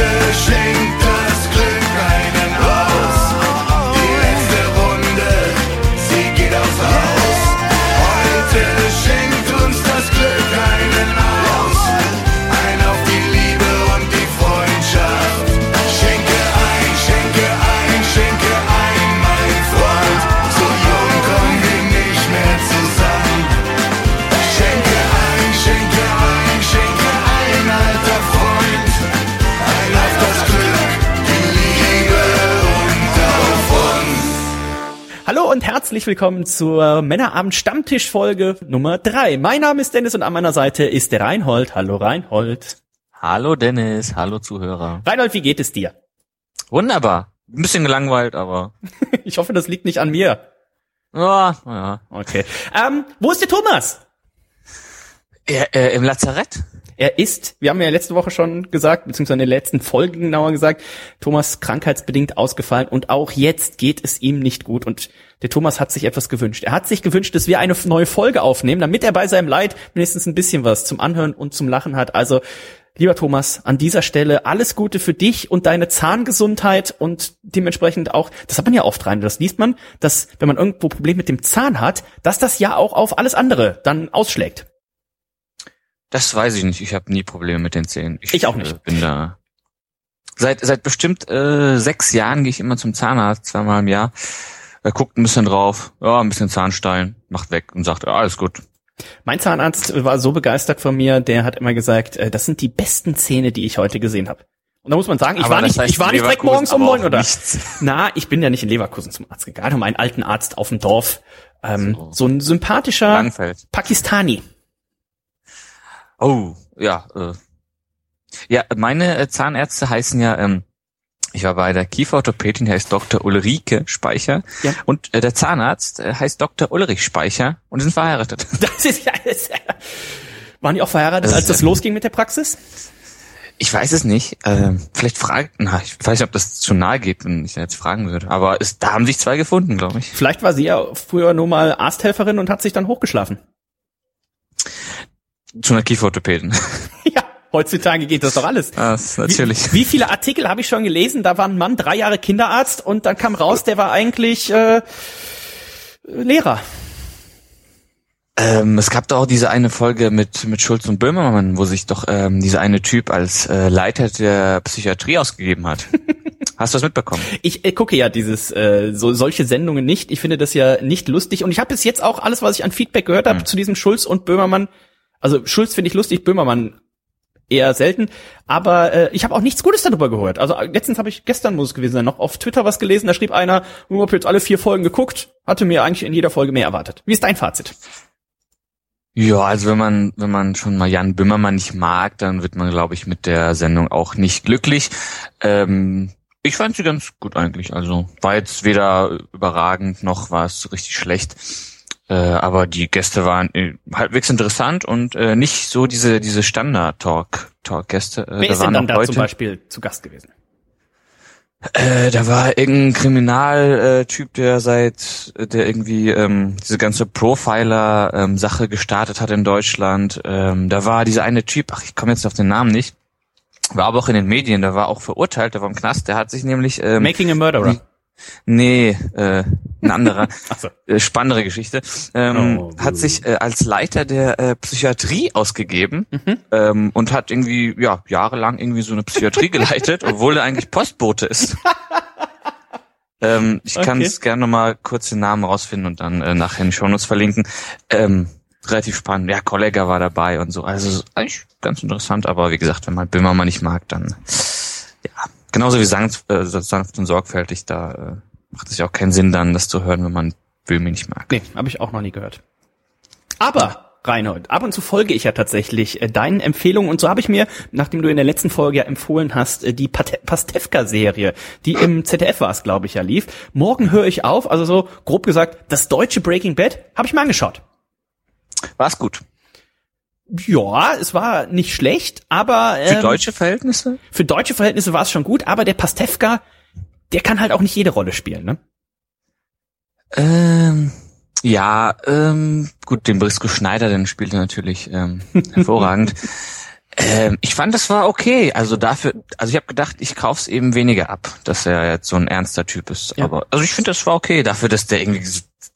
Heute herzlich willkommen zur Männerabend Stammtisch Folge Nummer drei. Mein Name ist Dennis und an meiner Seite ist der Reinhold. Hallo Reinhold. Hallo Dennis, hallo Zuhörer. Reinhold, wie geht es dir? Wunderbar. Ein bisschen gelangweilt, aber Ich hoffe, das liegt nicht an mir. ja, ja. Okay. Ähm, wo ist der Thomas? Er, äh, Im Lazarett? Er ist, wir haben ja letzte Woche schon gesagt, beziehungsweise in den letzten Folgen genauer gesagt, Thomas krankheitsbedingt ausgefallen und auch jetzt geht es ihm nicht gut und der Thomas hat sich etwas gewünscht. Er hat sich gewünscht, dass wir eine neue Folge aufnehmen, damit er bei seinem Leid wenigstens ein bisschen was zum Anhören und zum Lachen hat. Also, lieber Thomas, an dieser Stelle alles Gute für dich und deine Zahngesundheit und dementsprechend auch, das hat man ja oft rein, das liest man, dass wenn man irgendwo Probleme mit dem Zahn hat, dass das ja auch auf alles andere dann ausschlägt. Das weiß ich nicht. Ich habe nie Probleme mit den Zähnen. Ich auch nicht. Äh, bin da. Seit seit bestimmt äh, sechs Jahren gehe ich immer zum Zahnarzt, zweimal im Jahr. Er guckt ein bisschen drauf, ja, ein bisschen Zahnstein, macht weg und sagt, ja, alles gut. Mein Zahnarzt war so begeistert von mir, der hat immer gesagt, äh, das sind die besten Zähne, die ich heute gesehen habe. Und da muss man sagen, ich Aber war nicht, heißt ich war nicht direkt morgens um neun oder. nichts. Na, ich bin ja nicht in Leverkusen zum Arzt gegangen, um einen alten Arzt auf dem Dorf. Ähm, so. So. ein sympathischer Langfeld. Pakistani. Oh, ja. Äh. Ja, meine äh, Zahnärzte heißen ja, ähm, ich war bei der Kieferorthopädin, der heißt Dr. Ulrike Speicher. Ja. Und äh, der Zahnarzt äh, heißt Dr. Ulrich Speicher und die sind verheiratet. Das ist ja, ja waren die auch verheiratet, Das als das losging mit der Praxis? Ich weiß es nicht. Ähm, vielleicht fragt, na, ich weiß nicht, ob das zu nahe geht, wenn ich jetzt fragen würde. Aber es, da haben sich zwei gefunden, glaube ich. Vielleicht war sie ja früher nur mal Arzthelferin und hat sich dann hochgeschlafen. Zu einer Kieferorthopädin. Ja, heutzutage geht das doch alles. Das natürlich. Wie, wie viele Artikel habe ich schon gelesen? Da war ein Mann drei Jahre Kinderarzt und dann kam raus, der war eigentlich äh, Lehrer. Ähm, es gab doch auch diese eine Folge mit, mit Schulz und Böhmermann, wo sich doch ähm, dieser eine Typ als äh, Leiter der Psychiatrie ausgegeben hat. Hast du das mitbekommen? Ich äh, gucke ja dieses äh, so solche Sendungen nicht. Ich finde das ja nicht lustig und ich habe bis jetzt auch alles, was ich an Feedback gehört habe Hm. zu diesem Schulz und Böhmermann. Also Schulz finde ich lustig, Böhmermann eher selten, aber äh, ich habe auch nichts Gutes darüber gehört. Also äh, letztens habe ich gestern muss es gewesen sein, noch auf Twitter was gelesen, da schrieb einer, ich habe jetzt alle vier Folgen geguckt, hatte mir eigentlich in jeder Folge mehr erwartet. Wie ist dein Fazit? Ja, also wenn man, wenn man schon mal Jan Böhmermann nicht mag, dann wird man, glaube ich, mit der Sendung auch nicht glücklich. Ähm, ich fand sie ganz gut eigentlich. Also war jetzt weder überragend noch war es richtig schlecht. Äh, aber die Gäste waren äh, halbwegs interessant und äh, nicht so diese diese Standard-Talk-Talk-Gäste. Äh, Wer da ist denn dann da Leute, zum Beispiel zu Gast gewesen? Äh, da war irgendein Kriminaltyp, der seit, der irgendwie ähm, diese ganze Profiler-Sache gestartet hat in Deutschland. Ähm, da war dieser eine Typ, ach, ich komme jetzt auf den Namen nicht, war aber auch in den Medien, der war auch verurteilt, der war im Knast, der hat sich nämlich, ähm, Making a Murderer. nee, äh, ein anderer, so. äh, spannende Geschichte, ähm, Oh, hat sich äh, als Leiter der äh, Psychiatrie ausgegeben ähm, und hat irgendwie ja jahrelang irgendwie so eine Psychiatrie geleitet, obwohl er eigentlich Postbote ist. ähm, ich kann Okay. es gerne noch mal kurz den Namen rausfinden und dann äh, nachher in die Shownotes verlinken. Ähm, relativ spannend. Ja, Kollega war dabei und so. Also eigentlich ganz interessant, aber wie gesagt, wenn man Böhmermann nicht mag, dann ja, genauso wie sanft, äh, sanft und sorgfältig, da äh, macht es ja auch keinen Sinn dann, das zu hören, wenn man Böhmi nicht mag. Nee, habe ich auch noch nie gehört. Aber, Reinhold, ab und zu folge ich ja tatsächlich äh, deinen Empfehlungen und so habe ich mir, nachdem du in der letzten Folge ja empfohlen hast, äh, die Pastewka-Serie, die im ZDF war es, glaube ich, ja lief. Morgen höre ich auf, also so grob gesagt, das deutsche Breaking Bad habe ich mir angeschaut. War's gut. Ja, es war nicht schlecht, aber Für ähm, deutsche Verhältnisse? für deutsche Verhältnisse war es schon gut, aber der Pastewka, der kann halt auch nicht jede Rolle spielen, ne? Ähm, ja, ähm, gut, den Brisco Schneider, den spielt er natürlich ähm, hervorragend. Äh, Ähm, ich fand, das war okay. Also dafür, also ich habe gedacht, ich kauf's eben weniger ab, dass er jetzt so ein ernster Typ ist. Ja. Aber also ich finde, das war okay dafür, dass der irgendwie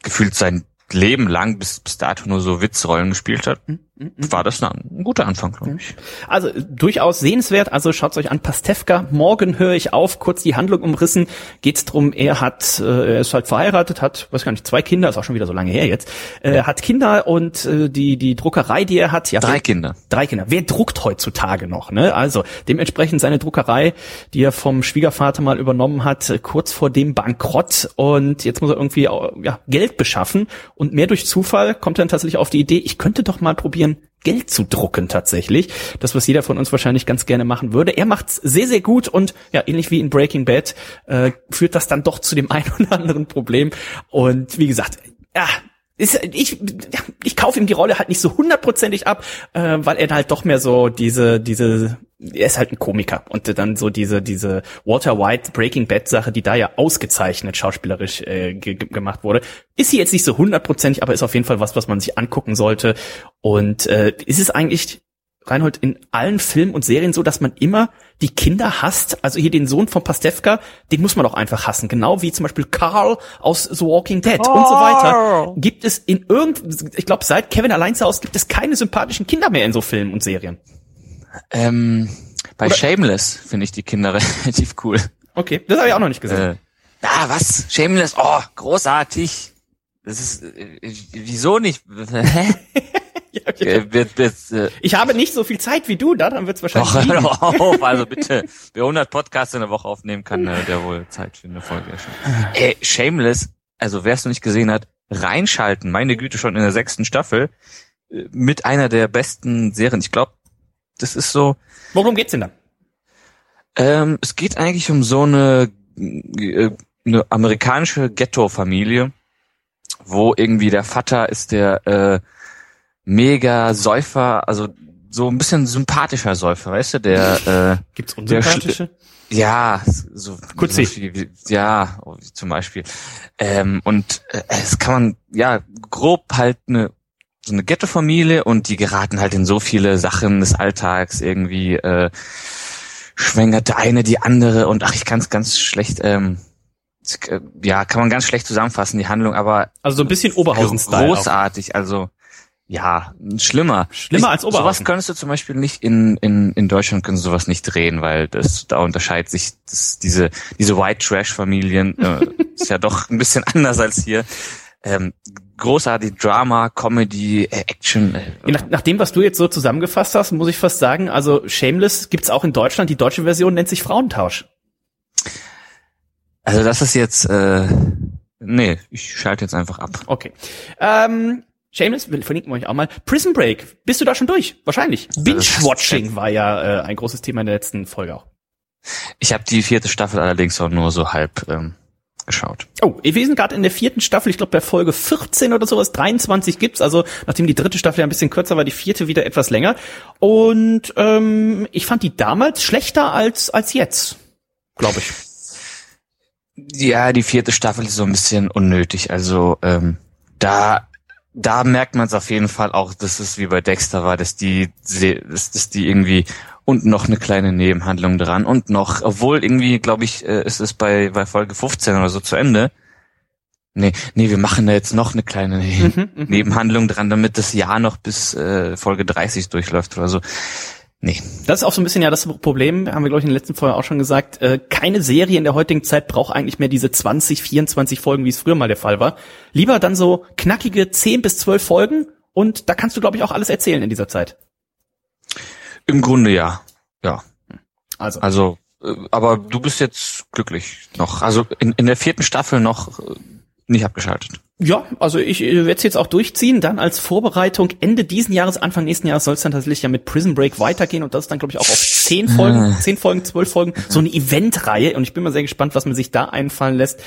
gefühlt sein Leben lang bis, bis dato nur so Witzrollen gespielt hat. War das ein, guter Anfang, glaube ich. Also durchaus sehenswert. Also schaut's euch an. Pastewka. Morgen höre ich auf. Kurz die Handlung umrissen. Geht's drum. Er hat, äh, er ist halt verheiratet, hat, weiß gar nicht, zwei Kinder. Ist auch schon wieder so lange her jetzt. Äh, Hat Kinder und äh, die die Druckerei, die er hat. Ja, Drei Kinder. Drei Kinder. Wer druckt heutzutage noch? Ne? Also dementsprechend seine Druckerei, die er vom Schwiegervater mal übernommen hat, äh, kurz vor dem Bankrott und jetzt muss er irgendwie äh, ja, Geld beschaffen und mehr durch Zufall kommt er dann tatsächlich auf die Idee, ich könnte doch mal probieren, Geld zu drucken tatsächlich. Das, was jeder von uns wahrscheinlich ganz gerne machen würde. Er macht's sehr, sehr gut und ja, ähnlich wie in Breaking Bad äh, führt das dann doch zu dem einen oder anderen Problem. Und wie gesagt, ja, ist, ich, ich kaufe ihm die Rolle halt nicht so hundertprozentig ab, äh, weil er halt doch mehr so diese, diese, er ist halt ein Komiker und dann so diese, diese Walter White Breaking Bad Sache, die da ja ausgezeichnet schauspielerisch äh, ge ge- gemacht wurde, ist sie jetzt nicht so hundertprozentig, aber ist auf jeden Fall was, was man sich angucken sollte. Und äh, ist es eigentlich Reinhold, in allen Filmen und Serien so, dass man immer die Kinder hasst. Also hier den Sohn von Pastewka, den muss man doch einfach hassen. Genau wie zum Beispiel Carl aus The Walking Dead und so weiter. Gibt es in irgend, ich glaube, seit Kevin allein zu Hause gibt es keine sympathischen Kinder mehr in so Filmen und Serien. Ähm, bei Oder- Shameless finde ich die Kinder relativ cool. Okay, das habe ich auch noch nicht gesehen. Äh, ah, was? Shameless? Oh, großartig. Das ist, äh, wieso nicht? Hä? Äh, äh, Ich habe nicht so viel Zeit wie du, daran wird es wahrscheinlich Doch, hör doch auf, also bitte. Wer 100 Podcasts in der Woche aufnehmen kann, äh, der wohl Zeit für eine Folge erscheint. Ey, Shameless, also wer es noch nicht gesehen hat, reinschalten, meine Güte, schon in der sechsten Staffel, äh, mit einer der besten Serien. Ich glaube, das ist so, Worum geht's denn dann? ähm, es geht eigentlich um so eine, äh, eine amerikanische Ghetto-Familie, wo irgendwie der Vater ist der äh, mega Säufer, also so ein bisschen sympathischer Säufer, weißt du, der äh, Gibt's Der unsympathische? ja, so Kurz so ja, oh, zum Beispiel. Ähm, und äh, es kann man ja grob halt eine so eine Ghetto-Familie und die geraten halt in so viele Sachen des Alltags irgendwie äh, schwängert der eine die andere und ach ich kann es ganz schlecht ähm, äh, ja kann man ganz schlecht zusammenfassen die Handlung aber Also so ein bisschen Oberhausen-Style. auch. großartig also ja schlimmer Schlimmer als Sowas Oberhausen. könntest du zum Beispiel nicht in, in, in Deutschland können sie sowas nicht drehen, weil das da unterscheidet sich das, diese diese White Trash Familien äh, ist ja doch ein bisschen anders als hier. Ähm, großartig Drama, Comedy, äh, Action. Äh, Nach, nach dem, was du jetzt so zusammengefasst hast, muss ich fast sagen, also Shameless gibt's auch in Deutschland. Die deutsche Version nennt sich Frauentausch. also das ist jetzt äh, nee, ich schalte jetzt einfach ab. Okay. Ähm, Shameless, verlinken wir euch auch mal. Prison Break, bist du da schon durch? Wahrscheinlich. Binge-Watching war ja äh, ein großes Thema in der letzten Folge auch. Ich habe die vierte Staffel allerdings auch nur so halb ähm, geschaut. Oh, wir sind gerade in der vierten Staffel, ich glaube bei Folge 14 oder sowas, 23 gibt's, also nachdem die dritte Staffel ja ein bisschen kürzer war, die vierte wieder etwas länger. Und ähm, ich fand die damals schlechter als als jetzt, glaube ich. Ja, die vierte Staffel ist so ein bisschen unnötig. Also ähm, da da merkt man es auf jeden Fall auch, dass es wie bei Dexter war, dass die dass die irgendwie und noch eine kleine Nebenhandlung dran und noch, obwohl irgendwie, glaube ich, äh, ist es bei bei Folge 15 oder so zu Ende. Nee, nee, wir machen da jetzt noch eine kleine Mhm, mhm. Nebenhandlung dran, damit das Jahr noch bis äh, Folge 30 durchläuft oder so. Nee. Das ist auch so ein bisschen ja das Problem, haben wir glaube ich in der letzten Folge auch schon gesagt, äh, keine Serie in der heutigen Zeit braucht eigentlich mehr diese 20, 24 Folgen, wie es früher mal der Fall war. Lieber dann so knackige 10 bis 12 Folgen und da kannst du glaube ich auch alles erzählen in dieser Zeit. Im Grunde ja. Ja. Also, Also, äh, aber du bist jetzt glücklich noch. Also in, in der vierten Staffel noch äh, nicht abgeschaltet. ja, also ich äh, werde es jetzt auch durchziehen, dann als Vorbereitung Ende diesen Jahres, Anfang nächsten Jahres soll es dann tatsächlich ja mit Prison Break weitergehen und das ist dann glaube ich auch auf 10 Folgen, 10 Folgen, 12 Folgen, so eine Eventreihe und ich bin mal sehr gespannt, was man sich da einfallen lässt.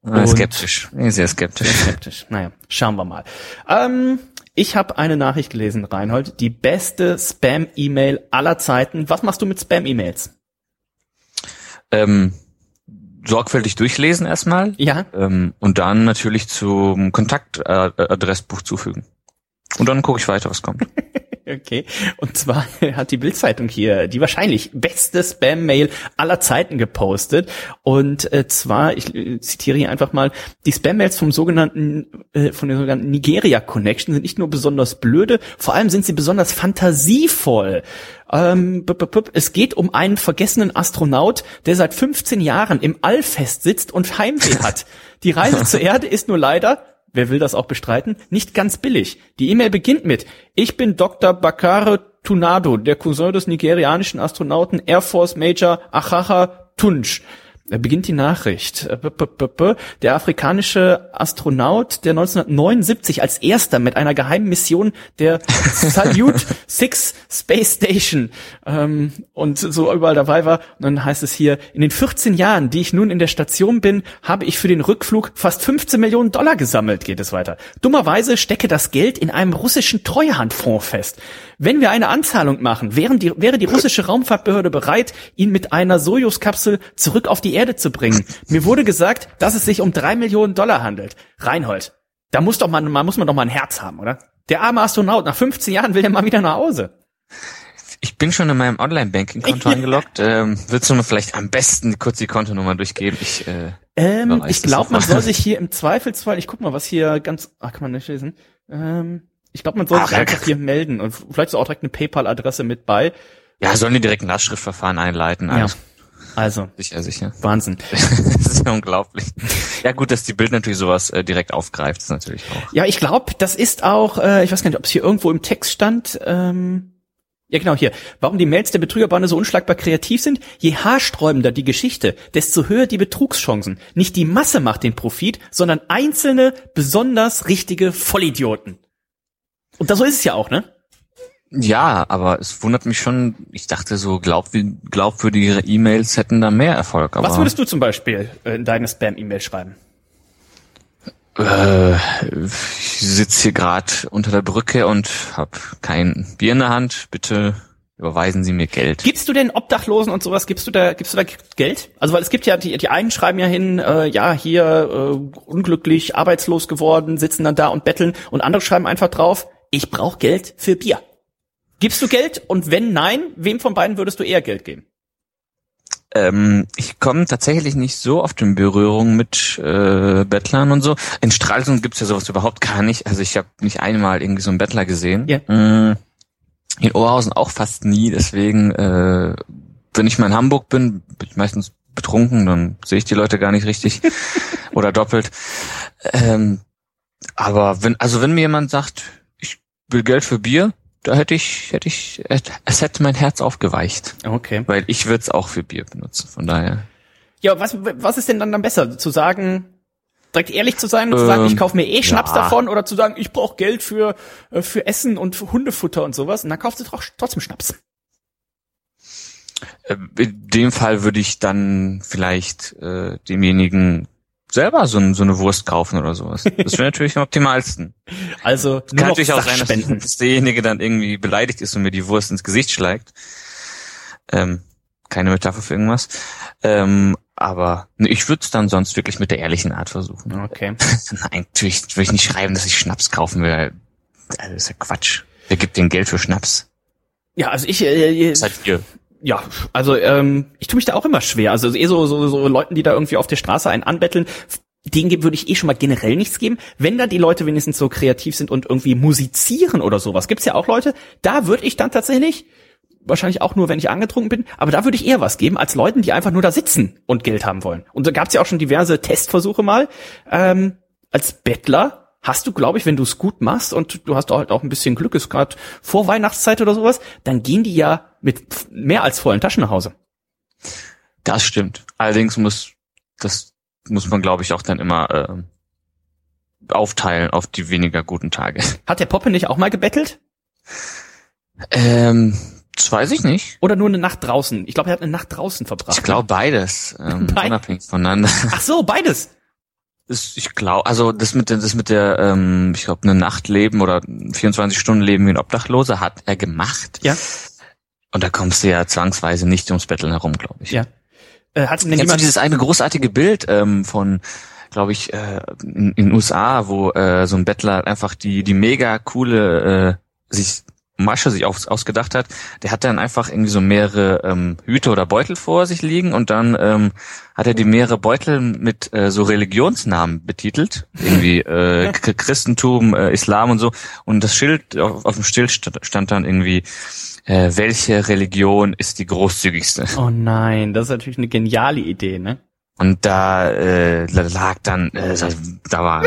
Und- skeptisch. Sehr skeptisch. skeptisch. Naja, schauen wir mal. Ähm, ich habe eine Nachricht gelesen, Reinhold. Die beste Spam-E-Mail aller Zeiten. Was machst du mit Spam-E-Mails? ähm, sorgfältig durchlesen erstmal Ja, ähm, und dann natürlich zum Kontaktadressbuch zufügen. Und dann gucke ich weiter, was kommt. Okay. Und zwar hat die Bildzeitung hier die wahrscheinlich beste Spam-Mail aller Zeiten gepostet. Und äh, zwar, ich äh, zitiere hier einfach mal, die Spam-Mails vom sogenannten, äh, von der sogenannten Nigeria Connection sind nicht nur besonders blöde, vor allem sind sie besonders fantasievoll. Ähm, es geht um einen vergessenen Astronaut, der seit 15 Jahren im All festsitzt und Heimweh hat. Die Reise zur Erde ist nur leider wer will das auch bestreiten, nicht ganz billig. Die E-Mail beginnt mit, ich bin Dr. Bakare Tunado, der Cousin des nigerianischen Astronauten Air Force Major Achacha Tunch. Da beginnt die Nachricht. Äh, der afrikanische Astronaut, der 1979 als erster mit einer geheimen Mission der Salute 6 Space Station ähm, und so überall dabei war. Und dann heißt es hier, in den 14 Jahren, die ich nun in der Station bin, habe ich für den Rückflug fast 15 Millionen Dollar gesammelt, geht es weiter. Dummerweise stecke das Geld in einem russischen Treuhandfonds fest. Wenn wir eine Anzahlung machen, wären die, wäre die russische Raumfahrtbehörde bereit, ihn mit einer Sojus-Kapsel zurück auf die Erde zu bringen. Mir wurde gesagt, dass es sich um drei Millionen Dollar handelt. Reinhold, da muss doch mal, man muss man doch mal ein Herz haben, oder? Der arme Astronaut, nach 15 Jahren will er mal wieder nach Hause. Ich bin schon in meinem Online-Banking-Konto angeloggt. Ähm, willst du mir vielleicht am besten kurz die Kontonummer durchgeben? Ich, äh, ähm, ich glaube, man soll sich hier im Zweifelsfall, ich guck mal, was hier ganz, ach, kann man nicht lesen. Ähm, ich glaube, man soll sich einfach hier melden und vielleicht ist auch direkt eine PayPal-Adresse mit bei. Ja, sollen die direkt ein Lastschriftverfahren einleiten? Ja. Also. Sicher, sicher. Wahnsinn. das ist ja unglaublich. Ja gut, dass die Bild natürlich sowas äh, direkt aufgreift, ist natürlich auch. Ja, ich glaube, das ist auch, äh, ich weiß gar nicht, ob es hier irgendwo im Text stand, ähm, ja, genau hier. Warum die Mails der Betrügerbande so unschlagbar kreativ sind? Je haarsträubender die Geschichte, desto höher die Betrugschancen. Nicht die Masse macht den Profit, sondern einzelne, besonders richtige Vollidioten. Und da so ist es ja auch, ne? Ja, aber es wundert mich schon, ich dachte so, glaub, glaubwürdigere E-Mails hätten da mehr Erfolg. Aber Was würdest du zum Beispiel in deine Spam-E-Mail schreiben? Äh, ich sitze hier gerade unter der Brücke und habe kein Bier in der Hand. Bitte überweisen Sie mir Geld. Gibst du denn Obdachlosen und sowas, gibst du da, gibst du da Geld? Also weil es gibt ja, die, die einen schreiben ja hin, äh, ja, hier äh, unglücklich, arbeitslos geworden, sitzen dann da und betteln und andere schreiben einfach drauf, ich brauche Geld für Bier. Gibst du Geld? Und wenn nein, wem von beiden würdest du eher Geld geben? Ähm, ich komme tatsächlich nicht so oft in Berührung mit äh, Bettlern und so. In Stralsund gibt's ja sowas überhaupt gar nicht. Also ich habe nicht einmal irgendwie so einen Bettler gesehen. Ja. Mm, in Oberhausen auch fast nie. Deswegen, äh, wenn ich mal in Hamburg bin, bin ich meistens betrunken, dann sehe ich die Leute gar nicht richtig oder doppelt. Ähm, aber wenn, also wenn mir jemand sagt, ich will Geld für Bier, da hätte ich, hätte ich, es hätte mein Herz aufgeweicht. Okay. Weil ich würde es auch für Bier benutzen, von daher. Ja, was, was ist denn dann, dann besser? Zu sagen, direkt ehrlich zu sein und zu sagen, Ähm, ich kaufe mir eh Schnaps ja. davon oder zu sagen, ich brauche Geld für, äh, für Essen und für Hundefutter und sowas und dann kaufst du doch trotzdem Schnaps. Äh, In dem Fall würde ich dann vielleicht äh, demjenigen selber so, ein- so eine Wurst kaufen oder sowas. Das wäre natürlich am optimalsten. Also Kann natürlich auch sein, dass, derjenige dann irgendwie beleidigt ist und mir die Wurst ins Gesicht schlägt. Ähm, keine Metapher für irgendwas. Ähm, aber nee, ich würde es dann sonst wirklich mit der ehrlichen Art versuchen. Okay. Nein, natürlich würde ich nicht schreiben, dass ich Schnaps kaufen will. Also, das ist ja Quatsch. Wer gibt denn Geld für Schnaps? Ja, also ich, äh, Das seid ihr. Ja, also ähm, ich tue mich da auch immer schwer. Also eh so, so, so Leuten, die da irgendwie auf der Straße einen anbetteln, denen würde ich eh schon mal generell nichts geben. Wenn da die Leute wenigstens so kreativ sind und irgendwie musizieren oder sowas, gibt's ja auch Leute, da würde ich dann tatsächlich, wahrscheinlich auch nur, wenn ich angetrunken bin, aber da würde ich eher was geben, als Leuten, die einfach nur da sitzen und Geld haben wollen. Und da gab's ja auch schon diverse Testversuche mal. Ähm, als Bettler hast du, glaube ich, wenn du es gut machst und du hast halt auch ein bisschen Glück, ist gerade vor Weihnachtszeit oder sowas, dann gehen die ja mit mehr als vollen Taschen nach Hause. Das stimmt. Allerdings muss das muss man, glaube ich, auch dann immer ähm, aufteilen auf die weniger guten Tage. Hat der Poppe nicht auch mal gebettelt? Ähm, das weiß ich nicht. Oder nur eine Nacht draußen? Ich glaube, er hat eine Nacht draußen verbracht. Ich glaube beides, ähm, Beid- unabhängig voneinander. Ach so, beides. Das, ich glaube, also das mit der, das mit der, ähm, ich glaube, eine Nacht leben oder 24 Stunden leben wie ein Obdachloser hat er gemacht. Ja. Und da kommst du ja zwangsweise nicht ums Betteln herum, glaube ich. Ja. Äh, hat denn jemand, dieses eine großartige Bild ähm, von glaube ich, äh, in, in den USA, wo äh, so ein Bettler einfach die die mega coole äh, sich Masche sich aus, ausgedacht hat, der hat dann einfach irgendwie so mehrere ähm, Hüte oder Beutel vor sich liegen und dann ähm, hat er die mehrere Beutel mit äh, so Religionsnamen betitelt, irgendwie äh, Christentum, äh, Islam und so und das Schild auf, auf dem Schild stand, stand dann irgendwie äh, welche Religion ist die großzügigste? Oh nein, das ist natürlich eine geniale Idee, ne? Und da äh, lag dann, äh, da war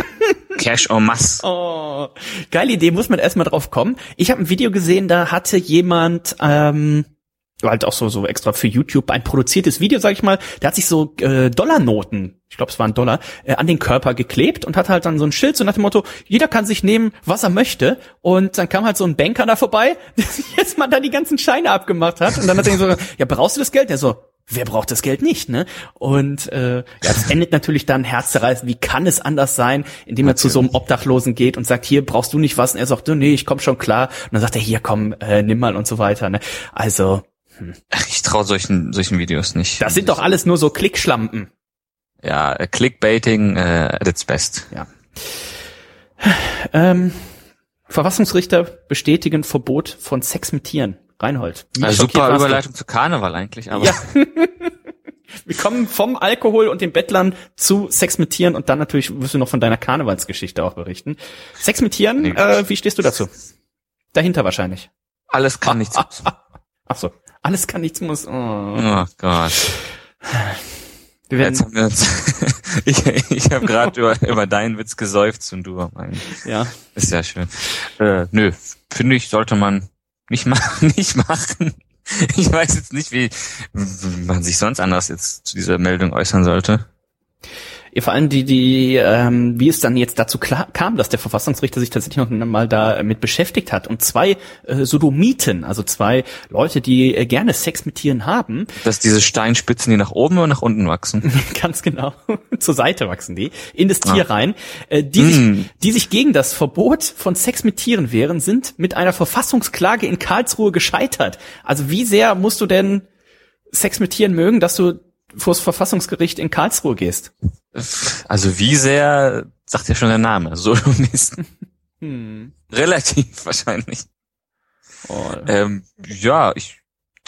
Cash en masse. Oh, geile Idee, muss man erstmal drauf kommen. Ich habe ein Video gesehen, da hatte jemand ähm, halt auch so so extra für YouTube ein produziertes Video, sag ich mal. Der hat sich so äh, Dollarnoten, ich glaube es waren Dollar, äh, an den Körper geklebt und hat halt dann so ein Schild so nach dem Motto: Jeder kann sich nehmen, was er möchte. Und dann kam halt so ein Banker da vorbei, der sich jetzt mal da die ganzen Scheine abgemacht hat und dann hat er so: Ja, brauchst du das Geld? Der so wer braucht das Geld nicht, ne? Und äh, ja, das endet natürlich dann herzzerreißend. Wie kann es anders sein, indem er zu so einem Obdachlosen geht und sagt, hier brauchst du nicht was? Und er sagt, nee, ich komm schon klar. Und dann sagt er, hier komm, äh, nimm mal und so weiter. Ne? Also Ach, ich traue solchen solchen Videos nicht. das sind doch alles nur so Klickschlampen. ja äh, Clickbaiting äh, at its best. Ja. Ähm, Verfassungsrichter bestätigen Verbot von Sex mit Tieren. Reinhold. Also super? Überleitung zu Karneval eigentlich, aber Ja. Wir kommen vom Alkohol und den Bettlern zu Sex mit Tieren und dann natürlich wirst du noch von deiner Karnevalsgeschichte auch berichten. Sex mit Tieren, Nee. äh, wie stehst du dazu? Dahinter wahrscheinlich. alles kann nichts. Ach so, alles kann nichts muss. Oh. Oh Gott. Wir Jetzt werden, haben wir uns. ich ich habe gerade über, über deinen Witz gesäuft und du über meinen. ja. Ist ja schön. Äh, nö, finde ich, sollte man nicht machen, nicht machen. Ich weiß jetzt nicht, wie, wie man sich sonst anders jetzt zu dieser Meldung äußern sollte. Ja, vor allem die, die, ähm, wie es dann jetzt dazu klar, kam, dass der Verfassungsrichter sich tatsächlich noch mal da mit beschäftigt hat und zwei äh, Sodomiten, also zwei Leute, die äh, gerne Sex mit Tieren haben, Dass diese Steinspitzen, die nach oben oder nach unten wachsen. ganz genau, zur Seite wachsen die, in das Tier Ah. rein, äh, die, Mm. sich, die sich gegen das Verbot von Sex mit Tieren wehren, sind mit einer Verfassungsklage in Karlsruhe gescheitert. Also wie sehr musst du denn Sex mit Tieren mögen, dass du vors Verfassungsgericht in Karlsruhe gehst? Also wie sehr, sagt ja schon der Name, Sodomisten. Hm. Relativ wahrscheinlich. Oh, Ähm, ja, ich,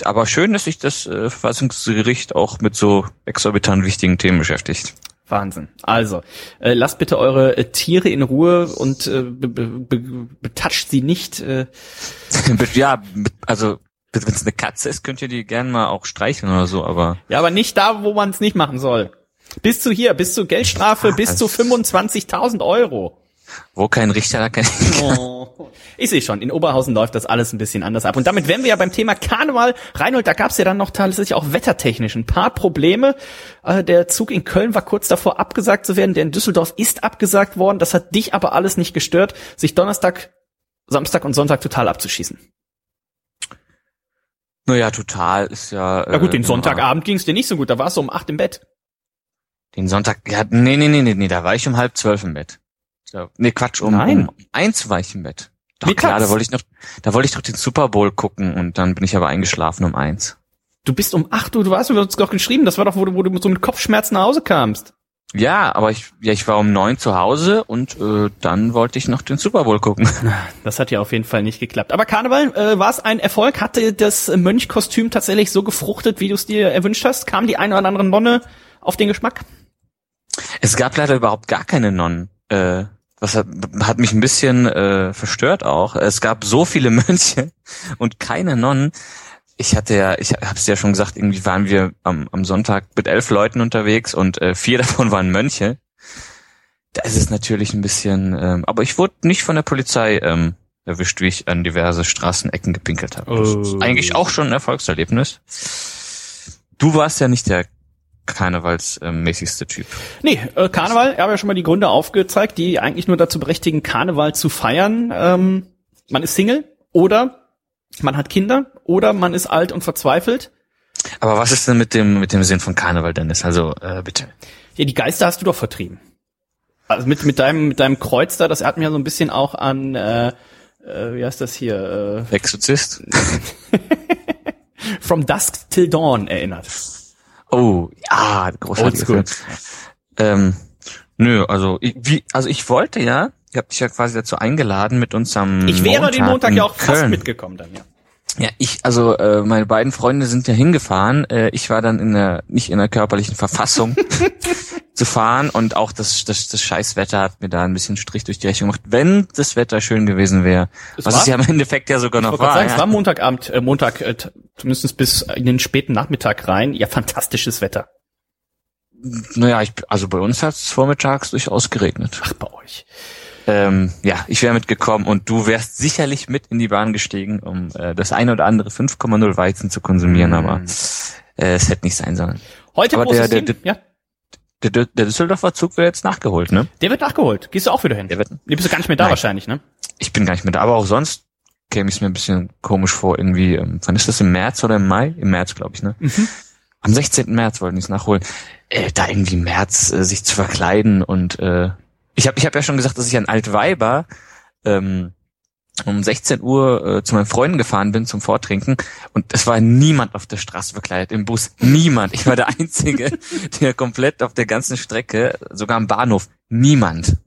aber schön, dass sich das äh, Verfassungsgericht auch mit so exorbitant wichtigen Themen beschäftigt. Wahnsinn. Also, äh, lasst bitte eure äh, Tiere in Ruhe und äh, be be be betatscht sie nicht. Äh, ja, also wenn es eine Katze ist, könnt ihr die gerne mal auch streicheln oder so, aber ja, aber nicht da, wo man es nicht machen soll. Bis zu hier, bis zu Geldstrafe, bis zu 25.000 Euro. wo kein Richter, da kein Oh. Ich sehe schon, in Oberhausen läuft das alles ein bisschen anders ab. Und damit wären wir ja beim Thema Karneval. Reinhold, da gab es ja dann noch tatsächlich auch wettertechnisch ein paar Probleme. Äh, der Zug in Köln war kurz davor abgesagt zu werden. Der in Düsseldorf ist abgesagt worden. Das hat dich aber alles nicht gestört, sich Donnerstag, Samstag und Sonntag total abzuschießen. Naja, total ist ja. Na gut, äh, den Sonntagabend ging es dir nicht so gut. Da warst du um acht im Bett. Den Sonntag, ja, nee, nee, nee, nee, nee, da war ich um halb zwölf im Bett. So, nee, Quatsch, um, Nein. um eins war ich im Bett. Doch Mittags? klar, da wollte ich noch, da wollte ich doch den Super Bowl gucken und dann bin ich aber eingeschlafen um eins. Du bist um acht Uhr, du hast doch geschrieben, das war doch, wo du, wo du so mit Kopfschmerzen nach Hause kamst. Ja, aber ich, ja, ich war um neun zu Hause und äh, dann wollte ich noch den Super Bowl gucken. Das hat ja auf jeden Fall nicht geklappt. Aber Karneval, äh, war es ein Erfolg? Hatte das Mönchkostüm tatsächlich so gefruchtet, wie du es dir erwünscht hast? Kam die eine oder andere Nonne auf den Geschmack? Es gab leider überhaupt gar keine Nonnen. Äh, was hat, hat mich ein bisschen äh, verstört auch. Es gab so viele Mönche und keine Nonnen. Ich hatte ja, ich hab's ja schon gesagt, irgendwie waren wir am, am Sonntag mit elf Leuten unterwegs und äh, vier davon waren Mönche. Da ist es natürlich ein bisschen, ähm, aber ich wurde nicht von der Polizei ähm, erwischt, wie ich an diverse Straßenecken gepinkelt habe. Das ist Oh. eigentlich auch schon ein Erfolgserlebnis. Du warst ja nicht der karnevalsmäßigste Typ. Nee, äh, Karneval, ich habe ja schon mal die Gründe aufgezeigt, die eigentlich nur dazu berechtigen, Karneval zu feiern. Ähm, man ist Single oder man hat Kinder oder man ist alt und verzweifelt. Aber was ist denn mit dem mit dem Sinn von Karneval, Dennis? Also äh, bitte. Ja, die Geister hast du doch vertrieben. Also mit, mit deinem, mit deinem Kreuz da, das hat mir so ein bisschen auch an, äh, äh, wie heißt das hier, Exorzist? äh, From Dusk Till Dawn erinnert. Oh, ja, großartiger Film. Oldschool. Ähm, Nö, also ich, wie, also ich wollte ja, ich habe dich ja quasi dazu eingeladen mit uns am Ich wäre Montag den Montag ja auch fast Köln. mitgekommen dann, ja. Ja, ich, also äh, meine beiden Freunde sind ja hingefahren. Äh, ich war dann in der nicht in der körperlichen Verfassung zu fahren und auch das, das das Scheißwetter hat mir da ein bisschen Strich durch die Rechnung gemacht. Wenn das Wetter schön gewesen wäre, Es was war- es ja im Endeffekt ja sogar Ich noch war. sagen, es ja. war Montagabend, äh, Montag, äh, zumindest bis in den späten Nachmittag rein. Ja, fantastisches Wetter. Naja, ich, also bei uns hat es vormittags durchaus geregnet. Ach, bei euch. Ähm, ja, ich wäre mitgekommen und du wärst sicherlich mit in die Bahn gestiegen, um äh, das eine oder andere 5,0 Weizen zu konsumieren, Mm. aber äh, es hätte nicht sein sollen. Heute Aber der- der- Team. ja, Der, der, der Düsseldorfer Zug wird jetzt nachgeholt, ne? der wird nachgeholt. Gehst du auch wieder hin? Der wird, Nee, bist du gar nicht mehr da Nein. wahrscheinlich, ne? ich bin gar nicht mehr da, aber auch sonst käme es mir ein bisschen komisch vor, irgendwie, ähm, wann ist das, im März oder im Mai? Im März, glaube ich, ne? Mhm. Am 16. März wollten die es nachholen. Äh, da irgendwie im März äh, sich zu verkleiden und äh, ich habe ich hab ja schon gesagt, dass ich ein Altweiber ähm, um 16 Uhr äh, zu meinen Freunden gefahren bin zum Vortrinken und es war niemand auf der Straße verkleidet, im Bus. Niemand. Ich war der Einzige, der komplett auf der ganzen Strecke, sogar am Bahnhof, niemand.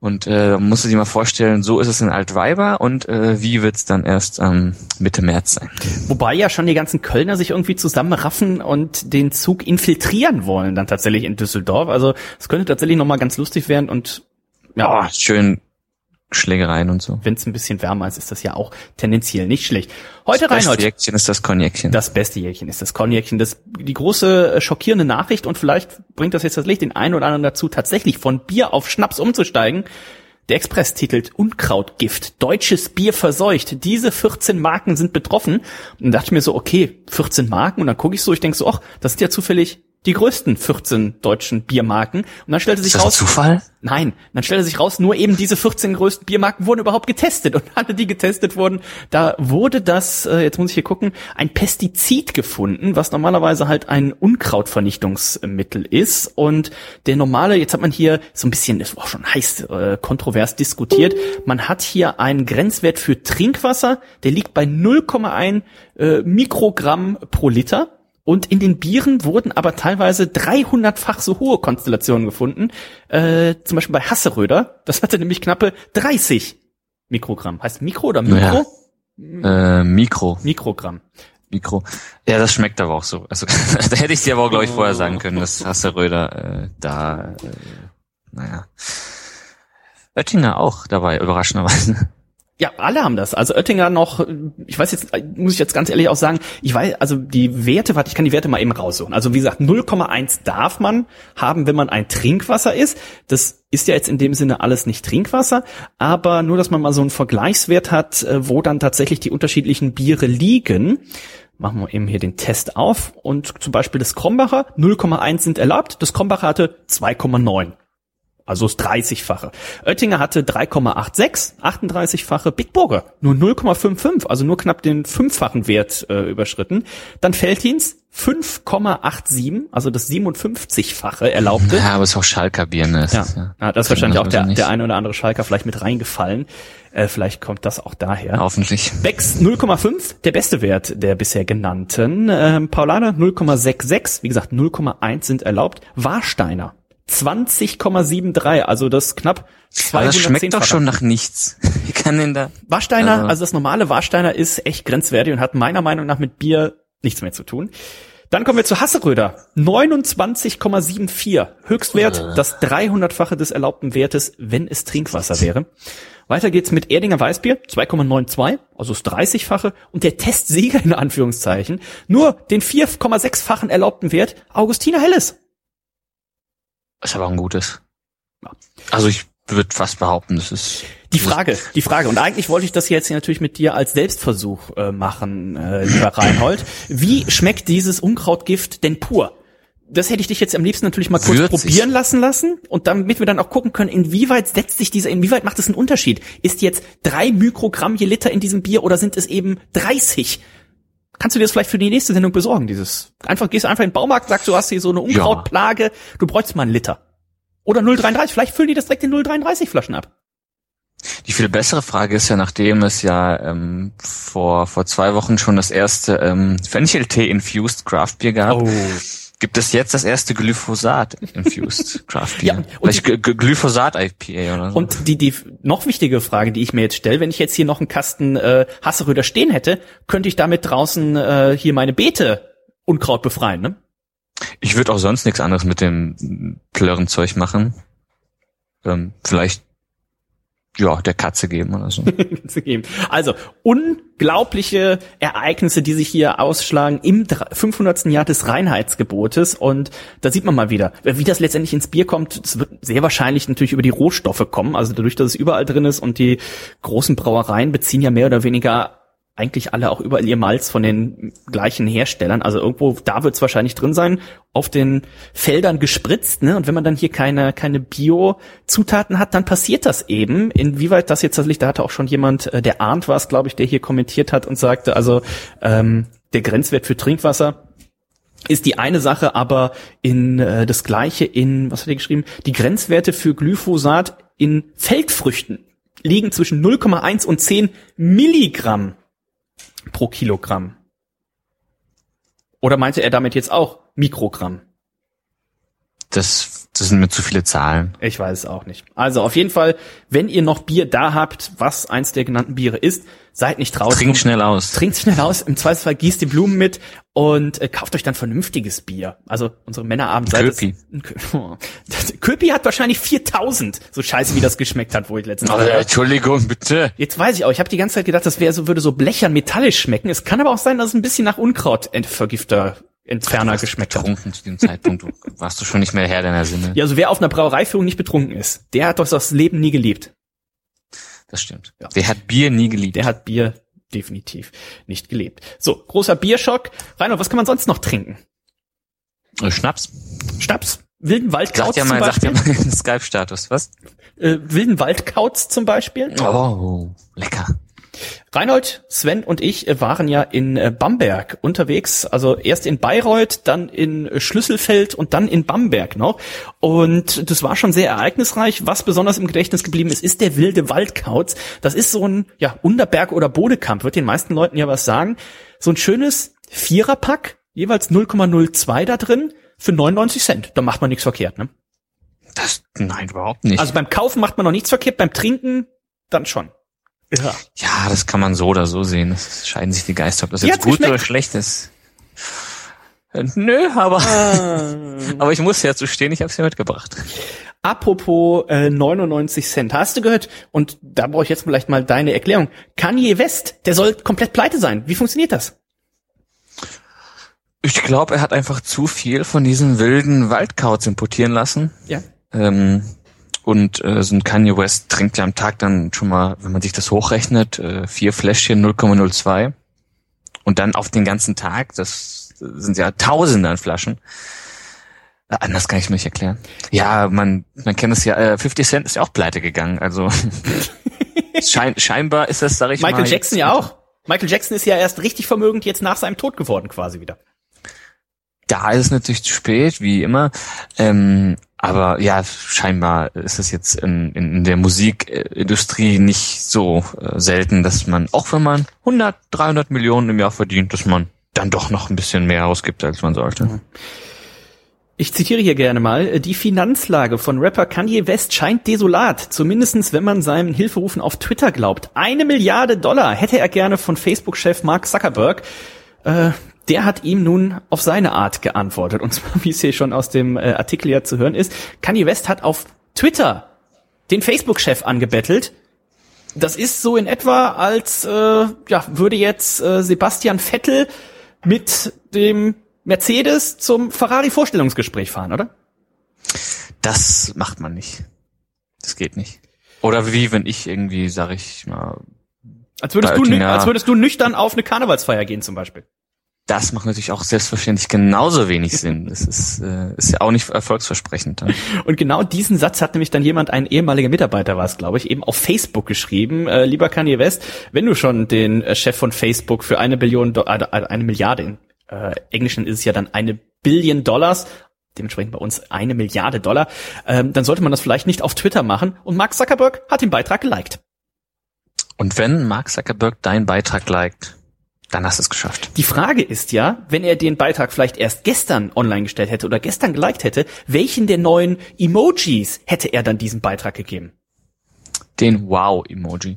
Und äh, musst du dir mal vorstellen, so ist es in Altweiber und äh, wie wird's dann erst ähm, Mitte März sein? Wobei ja schon die ganzen Kölner sich irgendwie zusammenraffen und den Zug infiltrieren wollen dann tatsächlich in Düsseldorf. Also es könnte tatsächlich nochmal ganz lustig werden und ja, Oh, schön Schlägereien und so. wenn es ein bisschen wärmer ist, ist das ja auch tendenziell nicht schlecht. Heute Das beste Reinhold. Jäckchen ist das Cognacchen. Das beste Jäckchen ist das Cognacchen. Das, die große äh, schockierende Nachricht und vielleicht bringt das jetzt das Licht den einen oder anderen dazu, tatsächlich von Bier auf Schnaps umzusteigen. Der Express titelt Unkrautgift. Deutsches Bier verseucht. Diese 14 Marken sind betroffen. Und dachte ich mir so, okay, 14 Marken. Und dann gucke ich so, ich denke so, ach, das sind ja zufällig die größten 14 deutschen Biermarken. Und dann stellte sich ist das raus, Zufall? Nein, dann stellte sich raus, nur eben diese 14 größten Biermarken wurden überhaupt getestet und alle, die getestet wurden, da wurde das, äh, jetzt muss ich hier gucken, ein Pestizid gefunden, was normalerweise halt ein Unkrautvernichtungsmittel ist und der normale, jetzt hat man hier so ein bisschen, das war schon heiß äh, kontrovers diskutiert, man hat hier einen Grenzwert für Trinkwasser, der liegt bei 0,1 äh, Mikrogramm pro Liter. Und in den Bieren wurden aber teilweise 300-fach so hohe Konstellationen gefunden. Äh, zum Beispiel bei Hasseröder. Das hatte nämlich knappe 30 Mikrogramm. Heißt Mikro oder Mikro? Äh, Mikro. Mikrogramm. Mikro. Ja, das schmeckt aber auch so. Also da hätte ich dir aber auch, glaube ich, vorher sagen können, dass Hasseröder äh, da, äh, naja. Oettinger auch dabei, überraschenderweise. Ja, alle haben das. Also Oettinger noch, ich weiß jetzt, muss ich jetzt ganz ehrlich auch sagen, ich weiß, also die Werte, warte, ich kann die Werte mal eben raussuchen. Also wie gesagt, 0,1 darf man haben, wenn man ein Trinkwasser ist. Das ist ja jetzt in dem Sinne alles nicht Trinkwasser, aber nur, dass man mal so einen Vergleichswert hat, äh, wo dann tatsächlich die unterschiedlichen Biere liegen. Machen wir eben hier den Test auf und zum Beispiel das Krombacher, 0,1 sind erlaubt, das Krombacher hatte 2,9. Also das 30-fache. Oettinger hatte 3,86, 38-fache. Bitburger nur 0,55, also nur knapp den fünffachen Wert äh, überschritten. Dann Veltins 5,87, also das 57-fache erlaubte. Ja, aber es ist auch Schalker Bier, ne? Ja, ist ja, ja, das ist wahrscheinlich auch der, nicht. der eine oder andere Schalker vielleicht mit reingefallen. Äh, vielleicht kommt das auch daher. Hoffentlich. Bex 0,5, der beste Wert der bisher genannten. Ähm, Paulana 0,66, wie gesagt 0,1 sind erlaubt. Warsteiner 20,73, also das knapp Aber das schmeckt 210 doch schon nach nichts. Wie kann denn da? Warsteiner, Also- also das normale Warsteiner ist echt grenzwertig und hat meiner Meinung nach mit Bier nichts mehr zu tun. Dann kommen wir zu Hasseröder. 29,74. Höchstwert, das 300-fache des erlaubten Wertes, wenn es Trinkwasser wäre. Weiter geht's mit Erdinger Weißbier, 2,92, also das 30-fache. Und der Testsieger in Anführungszeichen, nur den 4,6-fachen erlaubten Wert, Augustiner Helles. Ist aber ein gutes. Also ich würde fast behaupten, das ist. Die Frage, die Frage. Und eigentlich wollte ich das jetzt hier natürlich mit dir als Selbstversuch äh, machen, äh, lieber Reinhold. Wie schmeckt dieses Unkrautgift denn pur? Das hätte ich dich jetzt am liebsten natürlich mal kurz Würzig. probieren lassen lassen und damit wir dann auch gucken können, inwieweit setzt sich dieser, inwieweit macht es einen Unterschied? Ist jetzt drei Mikrogramm je Liter in diesem Bier oder sind es eben 30? Kannst du dir das vielleicht für die nächste Sendung besorgen? Dieses einfach gehst du einfach in den Baumarkt, sagst du hast hier so eine Unkrautplage, du bräuchst mal einen Liter. Oder 0,33, vielleicht füllen die das direkt in 0,33 Flaschen ab. Die viel bessere Frage ist ja, nachdem es ja ähm, vor vor zwei Wochen schon das erste ähm, Fencheltee-infused Craft Bier gab, Oh. Gibt es jetzt das erste Glyphosat-infused Craft Beer. Ja, und Vielleicht G- Glyphosat-IPA oder so. Und die, die noch wichtige Frage, die ich mir jetzt stelle, wenn ich jetzt hier noch einen Kasten äh, Hasseröder stehen hätte, könnte ich damit draußen äh, hier meine Beete Unkraut befreien, ne? ich würde auch sonst nichts anderes mit dem Plörrenzeug machen. Ähm, vielleicht ja, der Katze geben oder so. Also unglaubliche Ereignisse, die sich hier ausschlagen im dr- 500. Jahr des Reinheitsgebotes und da sieht man mal wieder, wie das letztendlich ins Bier kommt. Es wird sehr wahrscheinlich natürlich über die Rohstoffe kommen, also dadurch, dass es überall drin ist und die großen Brauereien beziehen ja mehr oder weniger eigentlich alle auch überall ihr Malz von den gleichen Herstellern. Also irgendwo, da wird es wahrscheinlich drin sein, auf den Feldern gespritzt. Ne? Und wenn man dann hier keine, keine Bio-Zutaten hat, dann passiert das eben. Inwieweit das jetzt tatsächlich, da hatte auch schon jemand, äh, der ahnt war es, glaube ich, der hier kommentiert hat und sagte, also ähm, der Grenzwert für Trinkwasser ist die eine Sache, aber in äh, das gleiche in, was hat er geschrieben, die Grenzwerte für Glyphosat in Feldfrüchten liegen zwischen 0,1 und 10 Milligramm pro Kilogramm. Oder meinte er damit jetzt auch Mikrogramm? Das, das sind mir zu viele Zahlen. Ich weiß es auch nicht. Also auf jeden Fall, wenn ihr noch Bier da habt, was eins der genannten Biere ist, seid nicht traurig. Trink schnell aus. Trinkt schnell aus, im Zweifelsfall gießt die Blumen mit und äh, kauft euch dann vernünftiges Bier. Also unsere Männerabendseite. Köpi. ist- Oh. Das- Köpi hat wahrscheinlich 4000, so scheiße wie das geschmeckt hat, wo ich letztens äh, Entschuldigung, bitte. Jetzt weiß ich auch, ich habe die ganze Zeit gedacht, das wäre so, würde so blechern metallisch schmecken. Es kann aber auch sein, dass es ein bisschen nach Unkrautvergifter Entferner geschmeckt hat. Getrunken zu dem Zeitpunkt. Warst du schon nicht mehr Herr deiner Sinne. Ja, also wer auf einer Brauereiführung nicht betrunken ist, der hat doch das Leben nie geliebt. Das stimmt. Der hat Bier nie geliebt. Der hat Bier definitiv nicht gelebt. So, großer Bierschock. Reinhold, was kann man sonst noch trinken? Äh, Schnaps. Schnaps? Wilden Waldkauz ja zum mal, sagt ja Beispiel? mal Skype-Status, was? Äh, wilden Waldkauz zum Beispiel? Oh, lecker. Reinhold, Sven und ich äh, waren ja in äh, Bamberg unterwegs, also erst in Bayreuth, dann in Schlüsselfeld und dann in Bamberg noch. Und das war schon sehr ereignisreich. Was besonders im Gedächtnis geblieben ist, ist der wilde Waldkauz. Das ist so ein ja, Unterberg- oder Bodekamp, wird den meisten Leuten ja was sagen. So ein schönes Viererpack, jeweils 0,02 da drin, für 99 Cent. Da macht man nichts verkehrt, ne? Das, nein, überhaupt nicht. Also beim Kaufen macht man noch nichts verkehrt, beim Trinken dann schon. Ja. ja, das kann man so oder so sehen. Es scheiden sich die Geister, ob das jetzt gut geschmeckt? oder schlecht ist. Äh, Nö, aber, aber ich muss ja zu stehen, ich habe ja mitgebracht. Apropos äh, 99 Cent, hast du gehört? Und da brauche ich jetzt vielleicht mal deine Erklärung. Kanye West, der soll komplett pleite sein. Wie funktioniert das? Ich glaube, er hat einfach zu viel von diesen wilden Waldkauz importieren lassen. Ja. Ähm, und äh, so ein Kanye West trinkt ja am Tag dann schon mal, wenn man sich das hochrechnet, äh, vier Fläschchen 0,02. Und dann auf den ganzen Tag, das sind ja Tausende an Flaschen. Äh, anders kann ich es mir nicht erklären. Ja, man, man kennt es ja, äh, 50 Cent ist ja auch pleite gegangen. Also schein, scheinbar ist das, sag ich Michael mal. Jackson jetzt- ja auch. Michael Jackson ist ja erst richtig vermögend jetzt nach seinem Tod geworden quasi wieder. Da ist es natürlich zu spät, wie immer. Ähm, aber ja, scheinbar ist es jetzt in, in, der Musikindustrie nicht so äh, selten, dass man, auch wenn man 100, 300 Millionen im Jahr verdient, dass man dann doch noch ein bisschen mehr ausgibt, als man sollte. Ich zitiere hier gerne mal, die Finanzlage von Rapper Kanye West scheint desolat, zumindestens wenn man seinen Hilferufen auf Twitter glaubt. Eine Milliarde Dollar hätte er gerne von Facebook-Chef Mark Zuckerberg. Äh, der hat ihm nun auf seine Art geantwortet. Und zwar, wie es hier schon aus dem äh, Artikel ja zu hören ist, Kanye West hat auf Twitter den Facebook-Chef angebettelt. Das ist so in etwa, als äh, ja, würde jetzt äh, Sebastian Vettel mit dem Mercedes zum Ferrari-Vorstellungsgespräch fahren, oder? Das macht man nicht. Das geht nicht. Oder wie, wenn ich irgendwie, sag ich mal, Als würdest, du, als würdest du nüchtern auf eine Karnevalsfeier gehen zum Beispiel. Das macht natürlich auch selbstverständlich genauso wenig Sinn. Das ist, äh, ist ja auch nicht erfolgsversprechend. Dann. Und genau diesen Satz hat nämlich dann jemand, ein ehemaliger Mitarbeiter war es, glaube ich, eben auf Facebook geschrieben. Äh, lieber Kanye West, wenn du schon den äh, Chef von Facebook für eine Billion, Do äh, eine Milliarde, in äh, Englischen ist es ja dann eine Billion Dollars, dementsprechend bei uns eine Milliarde Dollar, ähm, dann sollte man das vielleicht nicht auf Twitter machen. Und Mark Zuckerberg hat den Beitrag geliked. Und wenn Mark Zuckerberg deinen Beitrag liked, dann hast du es geschafft. Die Frage ist ja, wenn er den Beitrag vielleicht erst gestern online gestellt hätte oder gestern geliked hätte, welchen der neuen Emojis hätte er dann diesen Beitrag gegeben? Den Wow-Emoji.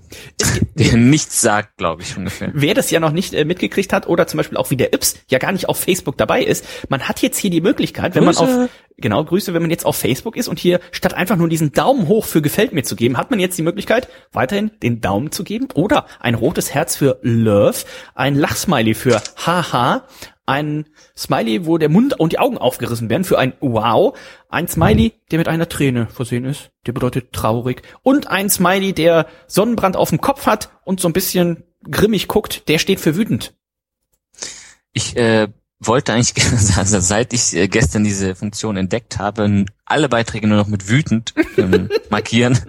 Der nichts sagt, glaube ich ungefähr. Wer das ja noch nicht äh, mitgekriegt hat oder zum Beispiel auch wie der Yps ja gar nicht auf Facebook dabei ist, man hat jetzt hier die Möglichkeit, wenn man auf genau Grüße, wenn man jetzt auf Facebook ist und hier statt einfach nur diesen Daumen hoch für gefällt mir zu geben, hat man jetzt die Möglichkeit weiterhin den Daumen zu geben oder ein rotes Herz für Love, ein Lachsmiley für Haha, ein Smiley, wo der Mund und die Augen aufgerissen werden für ein Wow, ein Smiley, der mit einer Träne versehen ist, der bedeutet traurig und ein Smiley, der Sonnenbrand auf dem Kopf hat und so ein bisschen grimmig guckt, der steht für wütend. Ich äh, wollte eigentlich, also seit ich äh, gestern diese Funktion entdeckt habe, alle Beiträge nur noch mit wütend ähm, markieren.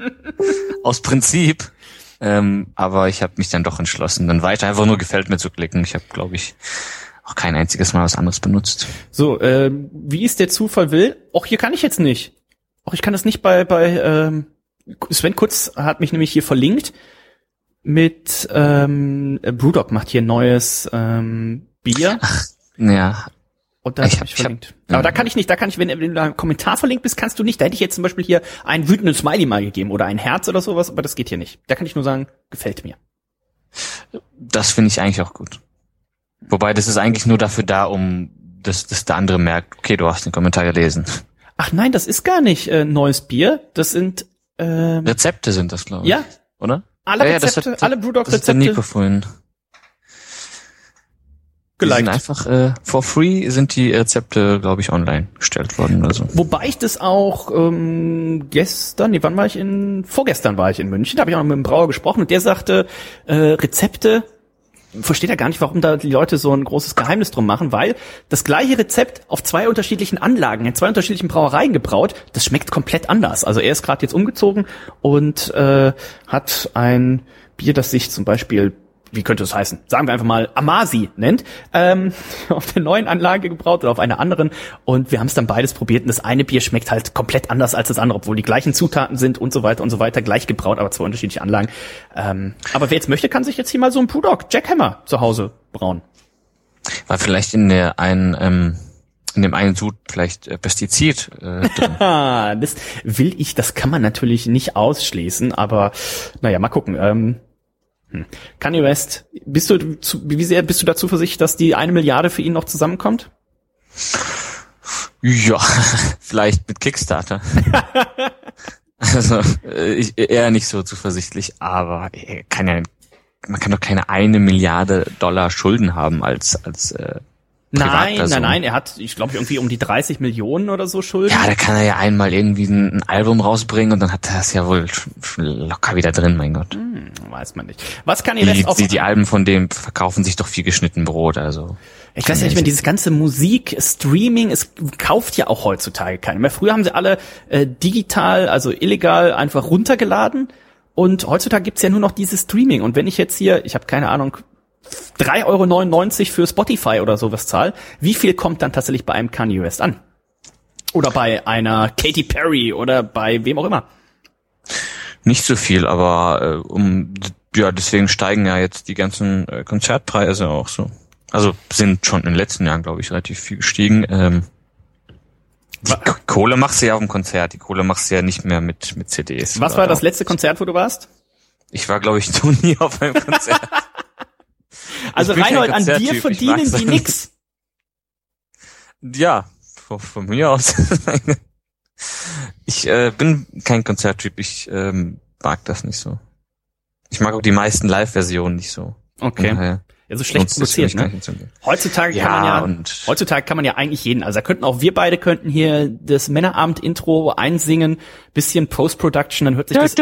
Aus Prinzip. Ähm, aber ich habe mich dann doch entschlossen, dann weiter einfach nur gefällt mir zu klicken. Ich habe, glaube ich, auch kein einziges Mal was anderes benutzt. So, ähm, wie es der Zufall will, auch hier kann ich jetzt nicht. Auch ich kann das nicht bei, bei ähm, Sven Kutz hat mich nämlich hier verlinkt mit ähm, Brewdog macht hier neues ähm, Bier Ja, und da Ich hab ich ich hab- verlinkt. Aber da kann ich nicht, da kann ich, wenn, wenn du da einen Kommentar verlinkt bist, kannst du nicht. Da hätte ich jetzt zum Beispiel hier einen wütenden Smiley mal gegeben oder ein Herz oder sowas, aber das geht hier nicht. Da kann ich nur sagen, gefällt mir. das finde ich eigentlich auch gut. Wobei, das ist eigentlich nur dafür da, um dass, dass der andere merkt, okay, du hast den Kommentar gelesen. Ach nein, das ist gar nicht äh, neues Bier. Das sind ähm, Rezepte sind das, glaube ich. ja Oder? alle Ja, ja, Rezepte, hat- alle Das ist der Brewdog-Rezepte Nico vorhin. Die sind geliked. einfach äh, for free sind die Rezepte, glaube ich, online gestellt worden oder so. Wobei ich das auch ähm, gestern, nee, wann war ich in, vorgestern war ich in München, da habe ich auch noch mit dem Brauer gesprochen und der sagte, äh, Rezepte, versteht er gar nicht, warum da die Leute so ein großes Geheimnis drum machen, weil das gleiche Rezept auf zwei unterschiedlichen Anlagen, in zwei unterschiedlichen Brauereien gebraut, das schmeckt komplett anders. Also er ist gerade jetzt umgezogen und äh, hat ein Bier, das sich zum Beispiel wie könnte es heißen? Sagen wir einfach mal Amasi nennt, ähm, auf der neuen Anlage gebraut oder auf einer anderen. Und wir haben es dann beides probiert und das eine Bier schmeckt halt komplett anders als das andere, obwohl die gleichen Zutaten sind und so weiter und so weiter, gleich gebraut, aber zwei unterschiedliche Anlagen. Ähm, aber wer jetzt möchte, kann sich jetzt hier mal so ein Brewdog Jackhammer zu Hause brauen. War vielleicht in der einen, ähm, in dem einen Sud vielleicht äh, Pestizid äh, drin. Das will ich, das kann man natürlich nicht ausschließen, aber naja, mal gucken. Ähm, hm. Kanye West, bist du zu, wie sehr bist du da zuversichtlich, dass die eine Milliarde für ihn noch zusammenkommt? ja, vielleicht mit Kickstarter. also äh, ich, eher nicht so zuversichtlich, aber äh, kann ja, man kann doch keine eine Milliarde Dollar Schulden haben als als äh, Nein, nein, nein, er hat, ich glaube, irgendwie um die 30 Millionen oder so Schulden. Ja, da kann er ja einmal irgendwie ein, ein Album rausbringen und dann hat er es ja wohl locker wieder drin, mein Gott. Hm, weiß man nicht. Was kann ihr Die, auf, die, die Alben von dem verkaufen sich doch viel geschnitten Brot, also. ich weiß ja nicht, wenn dieses ganze Musik, Streaming, es kauft ja auch heutzutage keiner mehr. Früher haben sie alle äh, digital, also illegal einfach runtergeladen und heutzutage gibt's ja nur noch dieses Streaming und wenn ich jetzt hier, ich habe keine Ahnung, 3,99 Euro für Spotify oder sowas zahl, wie viel kommt dann tatsächlich bei einem Kanye West an? Oder bei einer Katy Perry oder bei wem auch immer. Nicht so viel, aber äh, um ja, deswegen steigen ja jetzt die ganzen äh, Konzertpreise auch so. Also sind schon in den letzten Jahren, glaube ich, relativ viel gestiegen. Ähm, die K- Kohle machst du ja auf dem Konzert, die Kohle machst du ja nicht mehr mit, mit CDs. Was war das letzte Konzert, wo du warst? Ich war, glaube ich, noch nie auf einem Konzert. Also Reinhold, an dir verdienen die nix. ja, von, von mir aus. ich äh, bin kein Konzerttyp, ich ähm, mag das nicht so. Ich mag auch die meisten Live-Versionen nicht so. Okay. Daher Ja, so schlecht für produziert, ne? Heutzutage kann man Ja, ja, und heutzutage kann man ja eigentlich jeden, also da könnten auch wir beide könnten hier das Männerabend-Intro einsingen, bisschen Post-Production, dann hört sich das,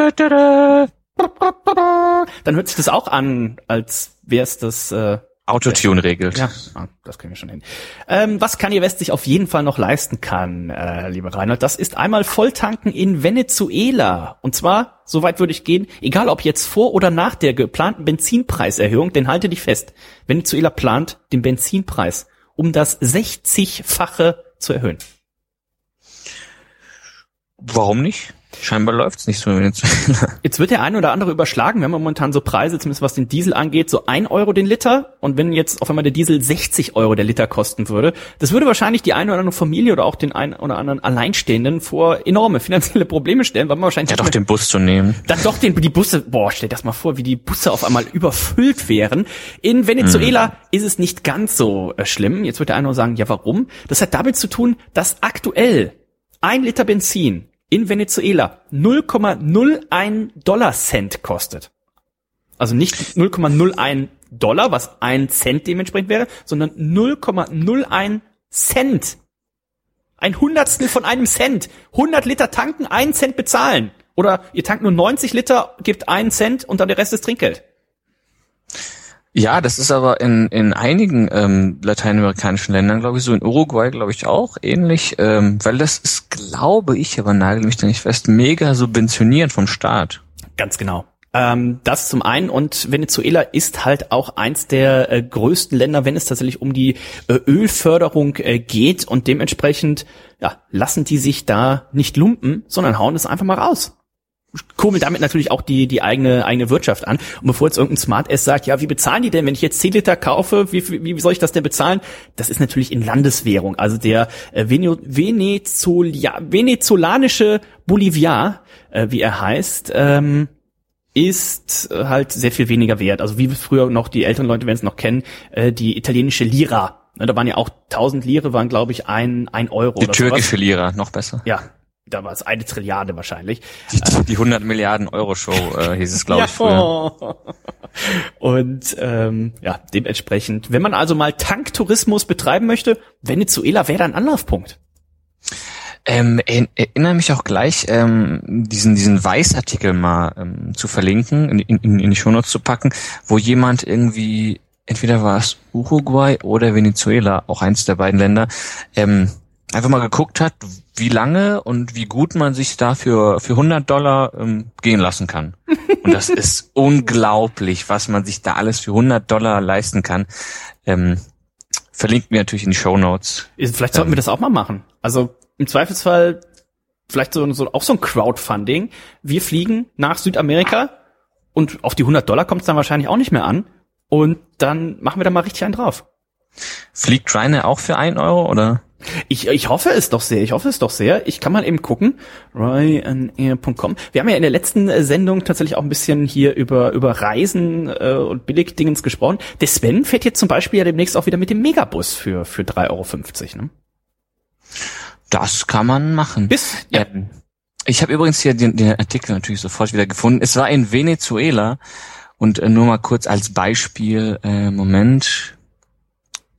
dann hört sich das auch an, als wär's das, äh, Autotune regelt. ja, ah, das kriegen wir schon hin. Ähm, was Kanye West sich auf jeden Fall noch leisten kann, äh, lieber Reinhold, das ist einmal Volltanken in Venezuela. Und zwar, soweit würde ich gehen, egal ob jetzt vor oder nach der geplanten Benzinpreiserhöhung, denn halte dich fest, Venezuela plant den Benzinpreis um das 60-fache zu erhöhen. Warum nicht? Scheinbar läuft's nicht so in Venezuela. Jetzt wird der eine oder andere überschlagen. Wir haben momentan so Preise, zumindest was den Diesel angeht, so ein Euro den Liter. Und wenn jetzt auf einmal der Diesel 60 Euro der Liter kosten würde, das würde wahrscheinlich die eine oder andere Familie oder auch den einen oder anderen Alleinstehenden vor enorme finanzielle Probleme stellen, weil man wahrscheinlich Ja, doch den Bus zu nehmen. dann doch den, die Busse, boah, stell dir das mal vor, wie die Busse auf einmal überfüllt wären. In Venezuela ist es nicht ganz so äh, schlimm. Jetzt wird der eine nur sagen, ja, warum? Das hat damit zu tun, dass aktuell ein Liter Benzin in Venezuela 0,01 Dollar Cent kostet. Also nicht 0,01 Dollar, was ein Cent dementsprechend wäre, sondern 0,01 Cent. Ein Hundertstel von einem Cent. 100 Liter tanken, einen Cent bezahlen. Oder ihr tankt nur 90 Liter, gebt einen Cent und dann der Rest ist Trinkgeld. Ja, das ist aber in, in einigen ähm, lateinamerikanischen Ländern, glaube ich, so in Uruguay, glaube ich, auch ähnlich, ähm, weil das ist, glaube ich, aber nagel mich da nicht fest, mega subventioniert vom Staat. Ganz genau. Ähm, das zum einen und Venezuela ist halt auch eins der äh, größten Länder, wenn es tatsächlich um die äh, Ölförderung äh, geht und dementsprechend ja, lassen die sich da nicht lumpen, sondern hauen es einfach mal raus. Kurbeln damit natürlich auch die, die eigene, eigene Wirtschaft an. Und bevor jetzt irgendein Smart S sagt, ja, wie bezahlen die denn, wenn ich jetzt 10 Liter kaufe, wie, wie, wie soll ich das denn bezahlen? Das ist natürlich in Landeswährung. Also der äh, Vene Venezuela venezolanische Boliviar, äh, wie er heißt, ähm, ist äh, halt sehr viel weniger wert. Also wie früher noch, die älteren Leute werden es noch kennen, äh, die italienische Lira. Ne, Da waren ja auch 1000 Lire, waren glaube ich ein, ein Euro Die türkische sowas. Lira, noch besser. Ja, da war es eine Trilliarde wahrscheinlich. Die, die 100 Milliarden Euro Show äh, hieß es, glaube ich, früher. Ja. Und ähm, ja, dementsprechend, wenn man also mal Tanktourismus betreiben möchte, Venezuela wäre da ein Anlaufpunkt. Ähm, er- erinnere mich auch gleich, ähm, diesen, diesen Weißartikel mal ähm, zu verlinken, in, in, in die Shownotes zu packen, wo jemand irgendwie, entweder war es Uruguay oder Venezuela, auch eins der beiden Länder, ähm, einfach mal geguckt hat, wie lange und wie gut man sich dafür für 100 Dollar ähm, gehen lassen kann. Und das ist unglaublich, was man sich da alles für 100 Dollar leisten kann. Ähm, verlinken wir natürlich in die Shownotes. Vielleicht sollten wir das auch mal machen. Also im Zweifelsfall vielleicht so, so auch so ein Crowdfunding. Wir fliegen nach Südamerika und auf die 100 Dollar kommt es dann wahrscheinlich auch nicht mehr an. Und dann machen wir da mal richtig einen drauf. Fliegt Ryanair auch für 1 Euro oder? Ich, ich hoffe es doch sehr, ich hoffe es doch sehr. Ich kann mal eben gucken, ryanair.com. Wir haben ja in der letzten Sendung tatsächlich auch ein bisschen hier über, über Reisen äh, und Billigdingens gesprochen. Der Sven fährt jetzt zum Beispiel ja demnächst auch wieder mit dem Megabus für, für 3,50 Euro. Ne? Das kann man machen. Bis, ja, Ähm, ich habe übrigens hier den, den Artikel natürlich sofort wieder gefunden. Es war in Venezuela und äh, nur mal kurz als Beispiel, äh, Moment,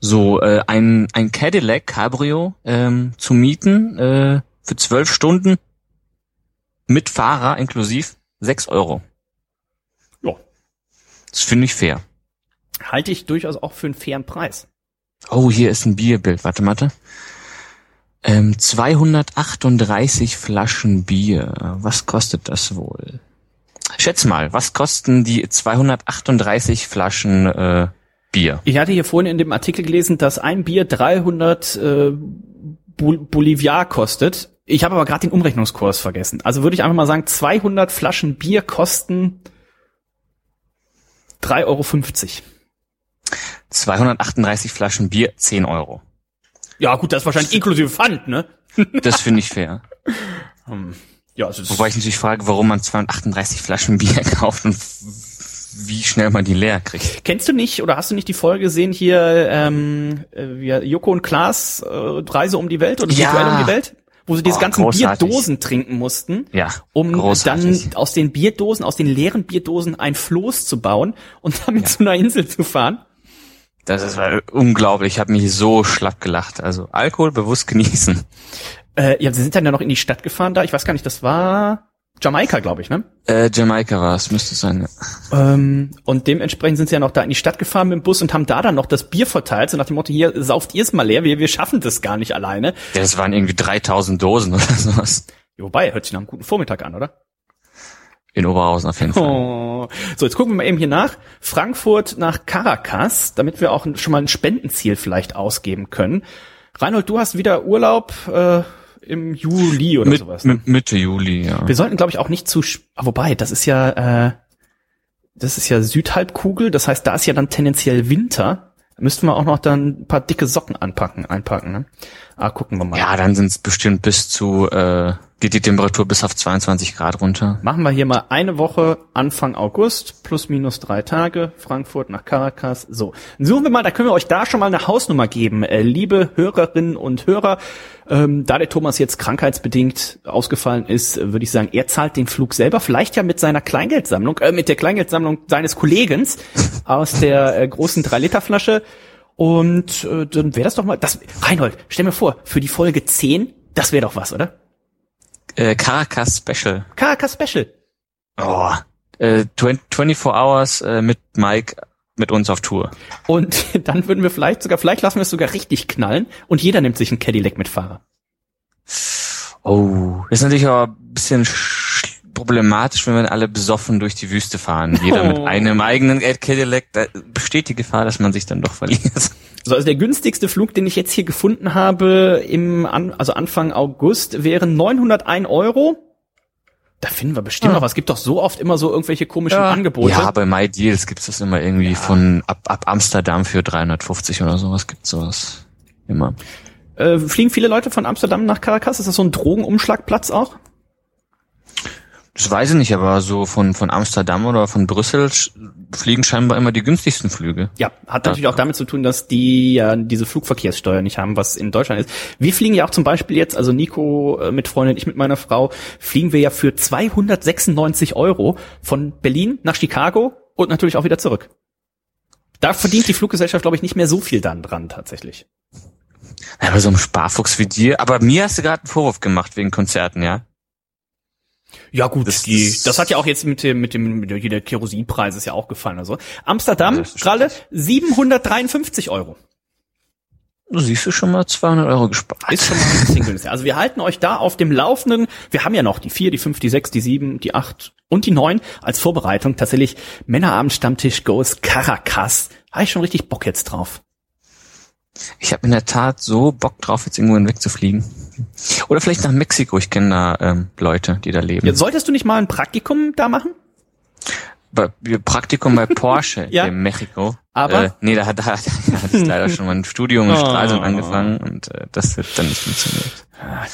so äh, ein, ein Cadillac Cabrio ähm, zu mieten äh, für zwölf Stunden mit Fahrer inklusiv sechs Euro. ja, Das finde ich fair. halte ich durchaus auch für einen fairen Preis. Oh, hier ist ein Bierbild. Warte, warte. Ähm, 238 Flaschen Bier. Was kostet das wohl? Schätz mal, was kosten die 238 Flaschen äh, Bier? Ich hatte hier vorhin in dem Artikel gelesen, dass ein Bier 300 äh, Bol Boliviar kostet. Ich habe aber gerade den Umrechnungskurs vergessen. Also würde ich einfach mal sagen, 200 Flaschen Bier kosten 3,50 Euro. 238 Flaschen Bier, 10 Euro. Ja gut, das ist wahrscheinlich inklusive Pfand, ne? Das finde ich fair. Ja, also Wobei ich natürlich frage, warum man 238 Flaschen Bier kauft und wie schnell man die leer kriegt. Kennst du nicht oder hast du nicht die Folge gesehen hier, ähm, äh, wie, Joko und Klaas äh, Reise um die Welt oder Ja. virtuell um die Welt? Wo sie diese Oh, ganzen großartig. Bierdosen trinken mussten. Ja, um großartig. dann aus den Bierdosen, aus den leeren Bierdosen ein Floß zu bauen und damit zu einer Insel zu fahren. Das ist äh, unglaublich. Ich habe mich so schlapp gelacht. Also Alkohol bewusst genießen. Äh, ja, sie sind dann ja noch in die Stadt gefahren da. Ich weiß gar nicht, das war Jamaika, glaube ich, ne? Äh, Jamaika war es, müsste es sein. ja. Ähm, und dementsprechend sind sie ja noch da in die Stadt gefahren mit dem Bus und haben da dann noch das Bier verteilt, so nach dem Motto, hier, sauft ihr es mal leer, wir, wir schaffen das gar nicht alleine. Ja, das waren irgendwie 3000 Dosen oder sowas. Wobei, hört sich nach einem guten Vormittag an, oder? In Oberhausen auf jeden Fall. Oh. So, jetzt gucken wir mal eben hier nach. Frankfurt nach Caracas, damit wir auch schon mal ein Spendenziel vielleicht ausgeben können. Reinhold, du hast wieder Urlaub äh, im Juli oder Mit, sowas. Ne? mit Mitte Juli, ja. Wir sollten, glaube ich, auch nicht zu, ah, wobei, das ist ja, äh, das ist ja Südhalbkugel, das heißt, da ist ja dann tendenziell Winter. Da müssten wir auch noch dann ein paar dicke Socken anpacken, einpacken, ne? Ah, gucken wir mal. Ja, dann sind es bestimmt bis zu, äh, geht die Temperatur bis auf 22 Grad runter. Machen wir hier mal eine Woche Anfang August, plus minus drei Tage, Frankfurt nach Caracas. So, suchen wir mal, da können wir euch da schon mal eine Hausnummer geben. Äh, liebe Hörerinnen und Hörer, ähm, da der Thomas jetzt krankheitsbedingt ausgefallen ist, äh, würde ich sagen, er zahlt den Flug selber, vielleicht ja mit seiner Kleingeldsammlung, äh, mit der Kleingeldsammlung seines Kollegen aus der äh, großen 3-Liter-Flasche. Und äh, dann wäre das doch mal, das, Reinhold, stell mir vor, für die Folge 10, das wäre doch was, oder? Äh, Caracas Special. Caracas Special. Oh. Äh, 20, 24 Hours äh, mit Mike mit uns auf Tour. Und dann würden wir vielleicht sogar, vielleicht lassen wir es sogar richtig knallen und jeder nimmt sich einen Cadillac mit Fahrer. Oh, ist natürlich aber ein bisschen sch- problematisch, wenn wir alle besoffen durch die Wüste fahren. Jeder mit Oh. einem eigenen Cadillac. Da besteht die Gefahr, dass man sich dann doch verliert. So, also der günstigste Flug, den ich jetzt hier gefunden habe, im An also Anfang August, wären 901 Euro. Da finden wir bestimmt Ah. noch was. Es gibt doch so oft immer so irgendwelche komischen Angebote. Ja, bei MyDeals gibt's das immer irgendwie von ab, ab Amsterdam für 350 oder sowas gibt's sowas. Immer. Äh, fliegen viele Leute von Amsterdam nach Caracas? Ist das so ein Drogenumschlagplatz auch? Das weiß ich nicht, aber so von, von Amsterdam oder von Brüssel fliegen scheinbar immer die günstigsten Flüge. Ja, hat natürlich auch damit zu tun, dass die ja diese Flugverkehrssteuer nicht haben, was in Deutschland ist. Wir fliegen ja auch zum Beispiel jetzt, also Nico äh, mit Freundin, ich mit meiner Frau, fliegen wir ja für 296 Euro von Berlin nach Chicago und natürlich auch wieder zurück. Da verdient die Fluggesellschaft, glaube ich, nicht mehr so viel dann dran tatsächlich. Ja, bei so einem Sparfuchs wie dir. Aber mir hast du gerade einen Vorwurf gemacht wegen Konzerten, ja? Ja gut, Das- die, das- das hat ja auch jetzt mit dem, mit dem, mit der, Kerosinpreis ist ja auch gefallen. Also Amsterdam, Ja, Kralle, 753 Euro. Du siehst du schon mal 200 Euro gespart. Ist schon mal ein bisschen günstiger. Also wir halten euch da auf dem Laufenden. Wir haben ja noch die vier, die fünf, die sechs, die sieben, die acht und die neun als Vorbereitung. Tatsächlich Männerabend Stammtisch Goes Caracas. Habe ich schon richtig Bock jetzt drauf. Ich habe in der Tat so Bock drauf, jetzt irgendwo wegzufliegen. Oder vielleicht nach Mexiko. Ich kenne da ähm, Leute, die da leben. Jetzt solltest du nicht mal ein Praktikum da machen? Bei, Praktikum bei Porsche Ja. in Mexiko. Aber? Äh, nee, da hat da, da hat es leider schon mein Studium in Oh. Stralsund angefangen und äh, das wird dann nicht funktioniert.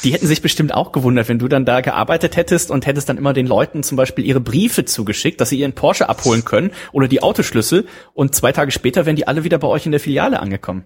Die hätten sich bestimmt auch gewundert, wenn du dann da gearbeitet hättest und hättest dann immer den Leuten zum Beispiel ihre Briefe zugeschickt, dass sie ihren Porsche abholen können oder die Autoschlüssel und zwei Tage später wären die alle wieder bei euch in der Filiale angekommen.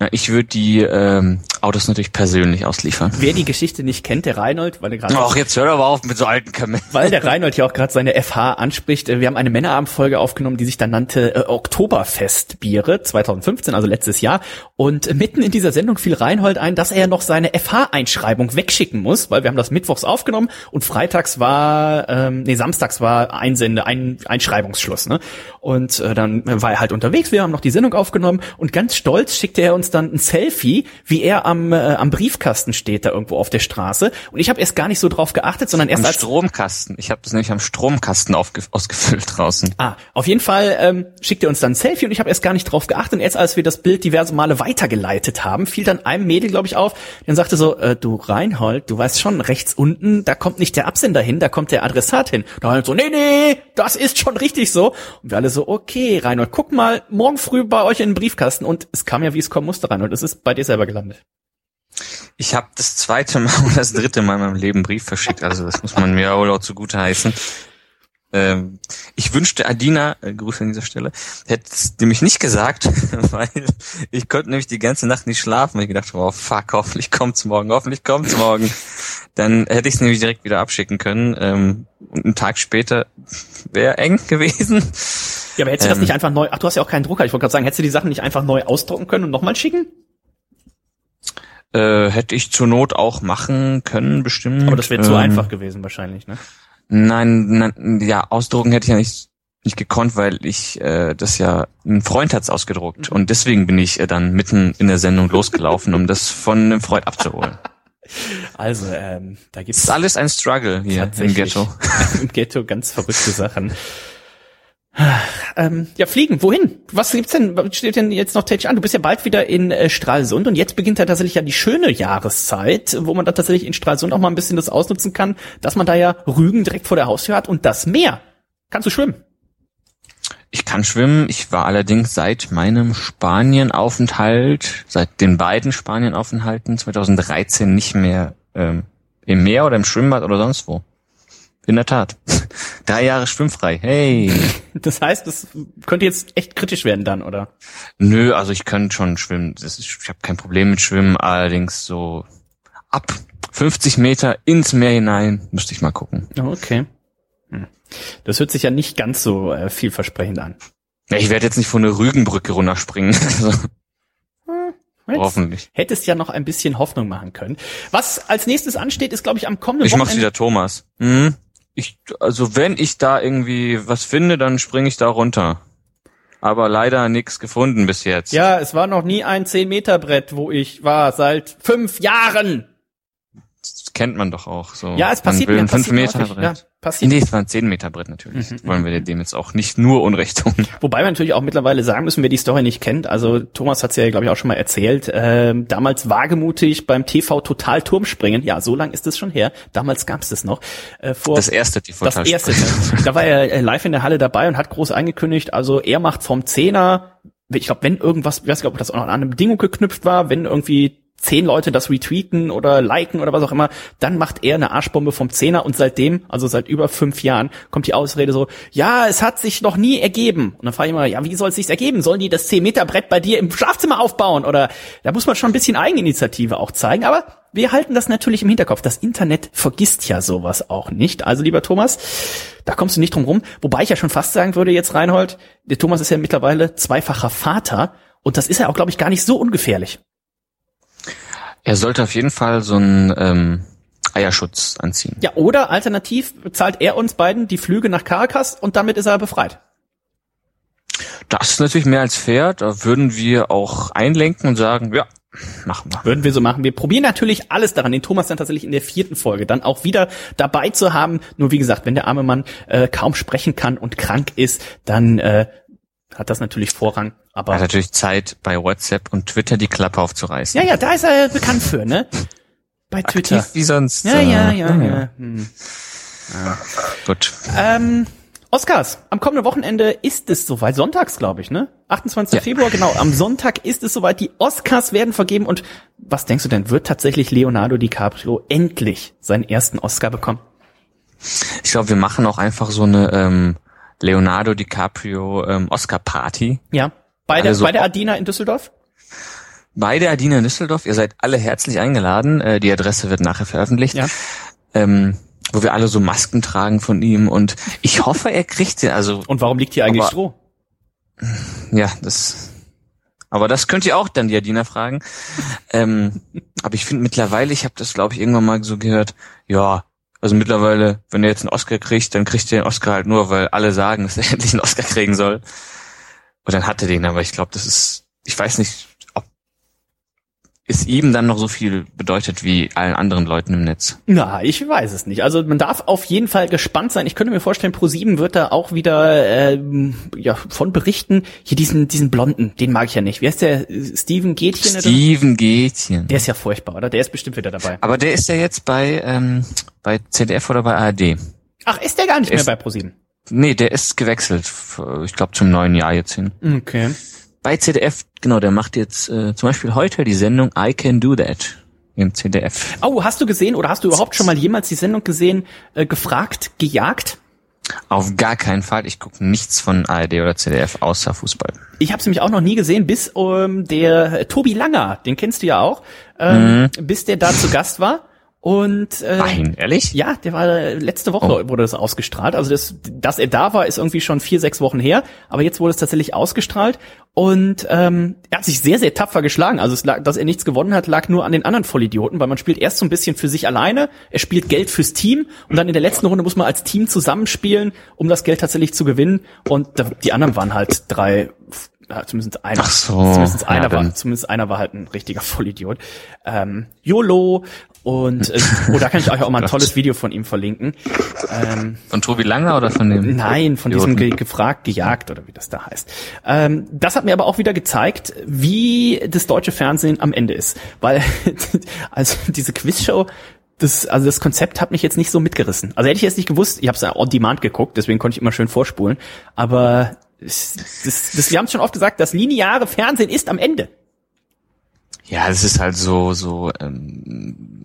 Na, ich würde die ähm, Autos natürlich persönlich ausliefern. Wer die Geschichte nicht kennt, der Reinhold, weil er gerade Ach, jetzt hör doch mal auf mit so alten Kamellen. Weil der Reinhold hier auch gerade seine FH anspricht. äh, Wir haben eine Männerabendfolge aufgenommen, die sich dann nannte äh, Oktoberfestbiere 2015, also letztes Jahr. Und mitten in dieser Sendung fiel Reinhold ein, dass er noch seine FH-Einschreibung wegschicken muss, weil wir haben das mittwochs aufgenommen und freitags war, ähm, nee, samstags war Einsende, ein Einschreibungsschluss. Ne? Und äh, dann war er halt unterwegs, wir haben noch die Sendung aufgenommen und ganz stolz schickte er uns dann ein Selfie, wie er am, äh, am Briefkasten steht da irgendwo auf der Straße. Und ich habe erst gar nicht so drauf geachtet, sondern erst Am als Stromkasten. Ich habe das nämlich am Stromkasten ausgefüllt draußen. Ah, auf jeden Fall ähm, schickt er uns dann ein Selfie und ich habe erst gar nicht drauf geachtet. Und jetzt, als wir das Bild diverse Male weitergeleitet haben, fiel dann einem Mädel, glaube ich, auf, der sagte so, äh, du Reinhold, du weißt schon, rechts unten, da kommt nicht der Absender hin, da kommt der Adressat hin. Da halt so, nee, nee, das ist schon richtig so. Und wir alle so, okay, Reinhold, guck mal, morgen früh bei euch in den Briefkasten. Und es kam ja, wie es kommen musste, Reinhold. Es ist bei dir selber gelandet. Ich habe das zweite Mal und das dritte Mal in meinem Leben Brief verschickt, also das muss man mir auch zugute heißen. Ähm, ich wünschte, Adina, äh, Grüße an dieser Stelle, hätte es nämlich nicht gesagt, weil ich konnte nämlich die ganze Nacht nicht schlafen, weil ich gedacht habe, oh fuck, hoffentlich kommt's morgen, hoffentlich kommt's morgen. Dann hätte ich es nämlich direkt wieder abschicken können. Ähm, und einen Tag später wäre eng gewesen. Ja, aber hättest du das Ähm. nicht einfach neu, ach, du hast ja auch keinen Drucker. Ich wollte gerade sagen, hättest du die Sachen nicht einfach neu ausdrucken können und nochmal schicken? Äh, hätte ich zur Not auch machen können, bestimmt. Aber das wäre zu Ähm, einfach gewesen wahrscheinlich, ne? Nein, nein, ja, ausdrucken hätte ich ja nicht, nicht gekonnt, weil ich äh, das ja, ein Freund hat's ausgedruckt und deswegen bin ich äh, dann mitten in der Sendung losgelaufen, um das von einem Freund abzuholen. Also, ähm, da gibt's ist alles ein Struggle hier im Ghetto. im Ghetto ganz verrückte Sachen. Ähm, ja, fliegen, wohin? Was gibt's denn, was steht denn jetzt noch täglich an? Du bist ja bald wieder in äh, Stralsund und jetzt beginnt ja tatsächlich ja die schöne Jahreszeit, wo man dann tatsächlich in Stralsund auch mal ein bisschen das ausnutzen kann, dass man da ja Rügen direkt vor der Haustür hat und das Meer. Kannst du schwimmen? Ich kann schwimmen. Ich war allerdings seit meinem Spanienaufenthalt, seit den beiden Spanienaufenthalten 2013 nicht mehr ähm, im Meer oder im Schwimmbad oder sonst wo. In der Tat. Drei Jahre schwimmfrei. Hey. Das heißt, das könnte jetzt echt kritisch werden dann, oder? Nö, also ich könnte schon schwimmen. Ist, ich habe kein Problem mit Schwimmen, allerdings so ab 50 Meter ins Meer hinein müsste ich mal gucken. Okay. Hm. Das hört sich ja nicht ganz so äh, vielversprechend an. Ja, ich werde jetzt nicht von der Rügenbrücke runterspringen. Also, Jetzt hoffentlich. Hättest ja noch ein bisschen Hoffnung machen können. Was als nächstes ansteht, ist, glaube ich, am kommenden Ich mach's Wochenende- wieder Thomas. Mhm. Ich, also wenn ich da irgendwie was finde, dann springe ich da runter. Aber leider nichts gefunden bis jetzt. Ja, es war noch nie ein 10-Meter-Brett, wo ich war, seit fünf Jahren. Das kennt man doch auch so. Ja, es passiert mir, ein 5 passiert mir Meter häufig. Brett. Ja, passiert. Nee, es war ein 10 Meter Brett natürlich. Mhm, Wollen wir dem jetzt auch nicht nur Unrecht tun. Wobei wir natürlich auch mittlerweile sagen müssen, wer die Story nicht kennt. Also Thomas hat es ja, glaube ich, auch schon mal erzählt. Ähm, damals wagemutig beim TV Total Turmspringen. Ja, so lang ist es schon her. Damals gab es das noch. Äh, vor Das erste die das erste. da war er äh, live in der Halle dabei und hat groß angekündigt, also er macht vom Zehner, ich glaube, wenn irgendwas, ich weiß nicht, ob das auch noch an eine Bedingung geknüpft war, wenn irgendwie zehn Leute das retweeten oder liken oder was auch immer, dann macht er eine Arschbombe vom Zehner und seitdem, also seit über fünf Jahren, kommt die Ausrede so, ja, es hat sich noch nie ergeben. Und dann frage ich immer, ja, wie soll es sich ergeben? Sollen die das 10 Meter Brett bei dir im Schlafzimmer aufbauen? Oder da muss man schon ein bisschen Eigeninitiative auch zeigen, aber wir halten das natürlich im Hinterkopf. Das Internet vergisst ja sowas auch nicht. Also lieber Thomas, da kommst du nicht drum rum. Wobei ich ja schon fast sagen würde jetzt, Reinhold, der Thomas ist ja mittlerweile zweifacher Vater und das ist ja auch, glaube ich, gar nicht so ungefährlich. Er sollte auf jeden Fall so einen ähm, Eierschutz anziehen. Ja, oder alternativ bezahlt er uns beiden die Flüge nach Caracas und damit ist er befreit. Das ist natürlich mehr als fair. Da würden wir auch einlenken und sagen, ja, machen wir. Würden wir so machen. Wir probieren natürlich alles daran, den Thomas dann tatsächlich in der vierten Folge dann auch wieder dabei zu haben. Nur wie gesagt, wenn der arme Mann äh, kaum sprechen kann und krank ist, dann äh, hat das natürlich Vorrang. Aber Er hat natürlich Zeit, bei WhatsApp und Twitter die Klappe aufzureißen. ja, ja, da ist er bekannt für, ne? Bei Twitter. Aktiv wie sonst. Ja, äh, ja, ja, ja. Hm. Gut. Ähm, Oscars, am kommenden Wochenende ist es soweit, sonntags glaube ich, ne? 28. Ja. Februar, genau, am Sonntag ist es soweit, die Oscars werden vergeben und was denkst du denn, wird tatsächlich Leonardo DiCaprio endlich seinen ersten Oscar bekommen? Ich glaube, wir machen auch einfach so eine ähm, Leonardo DiCaprio ähm, Oscar-Party. Ja, bei der, Also- bei der Adina in Düsseldorf? Bei der Adina in Düsseldorf. Ihr seid alle herzlich eingeladen. Äh, die Adresse wird nachher veröffentlicht. Ja. Ähm, wo wir alle so Masken tragen von ihm und ich hoffe, er kriegt den. Also Und warum liegt hier eigentlich Aber- Stroh? ja, das. Aber das könnt ihr auch dann die Adina fragen. Ähm, aber ich finde mittlerweile, ich habe das glaube ich irgendwann mal so gehört. Ja, also mittlerweile, wenn er jetzt einen Oscar kriegt, dann kriegt er den Oscar halt nur, weil alle sagen, dass er endlich einen Oscar kriegen soll. Und dann hat er den, aber ich glaube, das ist, ich weiß nicht, es ihm dann noch so viel bedeutet wie allen anderen Leuten im Netz. Na, ich weiß es nicht. Also man darf auf jeden Fall gespannt sein. Ich könnte mir vorstellen, Pro7 wird da auch wieder ähm, ja, von berichten. Hier diesen diesen Blonden, den mag ich ja nicht. Wie heißt der? Steven Gätchen? oder so? Steven Gätchen. Der ist ja furchtbar, oder? Der ist bestimmt wieder dabei. Aber der ist ja jetzt bei, ähm, bei ZDF oder bei ARD. Ach, ist der gar nicht Ist- mehr bei Pro7? Nee, der ist gewechselt, ich glaube zum neuen Jahr jetzt hin. Okay. Bei ZDF, genau, der macht jetzt äh, zum Beispiel heute die Sendung I Can Do That im ZDF. Oh, hast du gesehen oder hast du überhaupt schon mal jemals die Sendung gesehen, äh, gefragt, gejagt? Auf gar keinen Fall, ich gucke nichts von ARD oder ZDF außer Fußball. Ich habe es nämlich auch noch nie gesehen, bis ähm, der Tobi Langer, den kennst du ja auch, ähm, bis der da zu Gast war. Und äh, Nein, ehrlich? Ja, der war äh, letzte Woche Oh. wurde das ausgestrahlt. Also das, dass er da war, ist irgendwie schon vier, sechs Wochen her. Aber jetzt wurde es tatsächlich ausgestrahlt und ähm, er hat sich sehr, sehr tapfer geschlagen. Also es lag, dass er nichts gewonnen hat, lag nur an den anderen Vollidioten, weil man spielt erst so ein bisschen für sich alleine, er spielt Geld fürs Team und dann in der letzten Runde muss man als Team zusammenspielen, um das Geld tatsächlich zu gewinnen. Und da, die anderen waren halt drei zumindest einer. Ach so, Zumindest ja, einer war, dann- zumindest einer war halt ein richtiger Vollidiot. Ähm, YOLO und äh, oh, da kann ich euch auch mal ein tolles Video von ihm verlinken. Ähm, Von Tobi Langer oder von dem? Nein, von Idioten? diesem ge gefragt, gejagt oder wie das da heißt. Ähm, das hat mir aber auch wieder gezeigt, wie das deutsche Fernsehen am Ende ist. Weil, also diese Quizshow, das, also das Konzept hat mich jetzt nicht so mitgerissen. Also hätte ich jetzt nicht gewusst, ich habe es ja on demand geguckt, deswegen konnte ich immer schön vorspulen. Aber das, das, wir haben es schon oft gesagt, das lineare Fernsehen ist am Ende. Ja, es ist halt so, so ähm,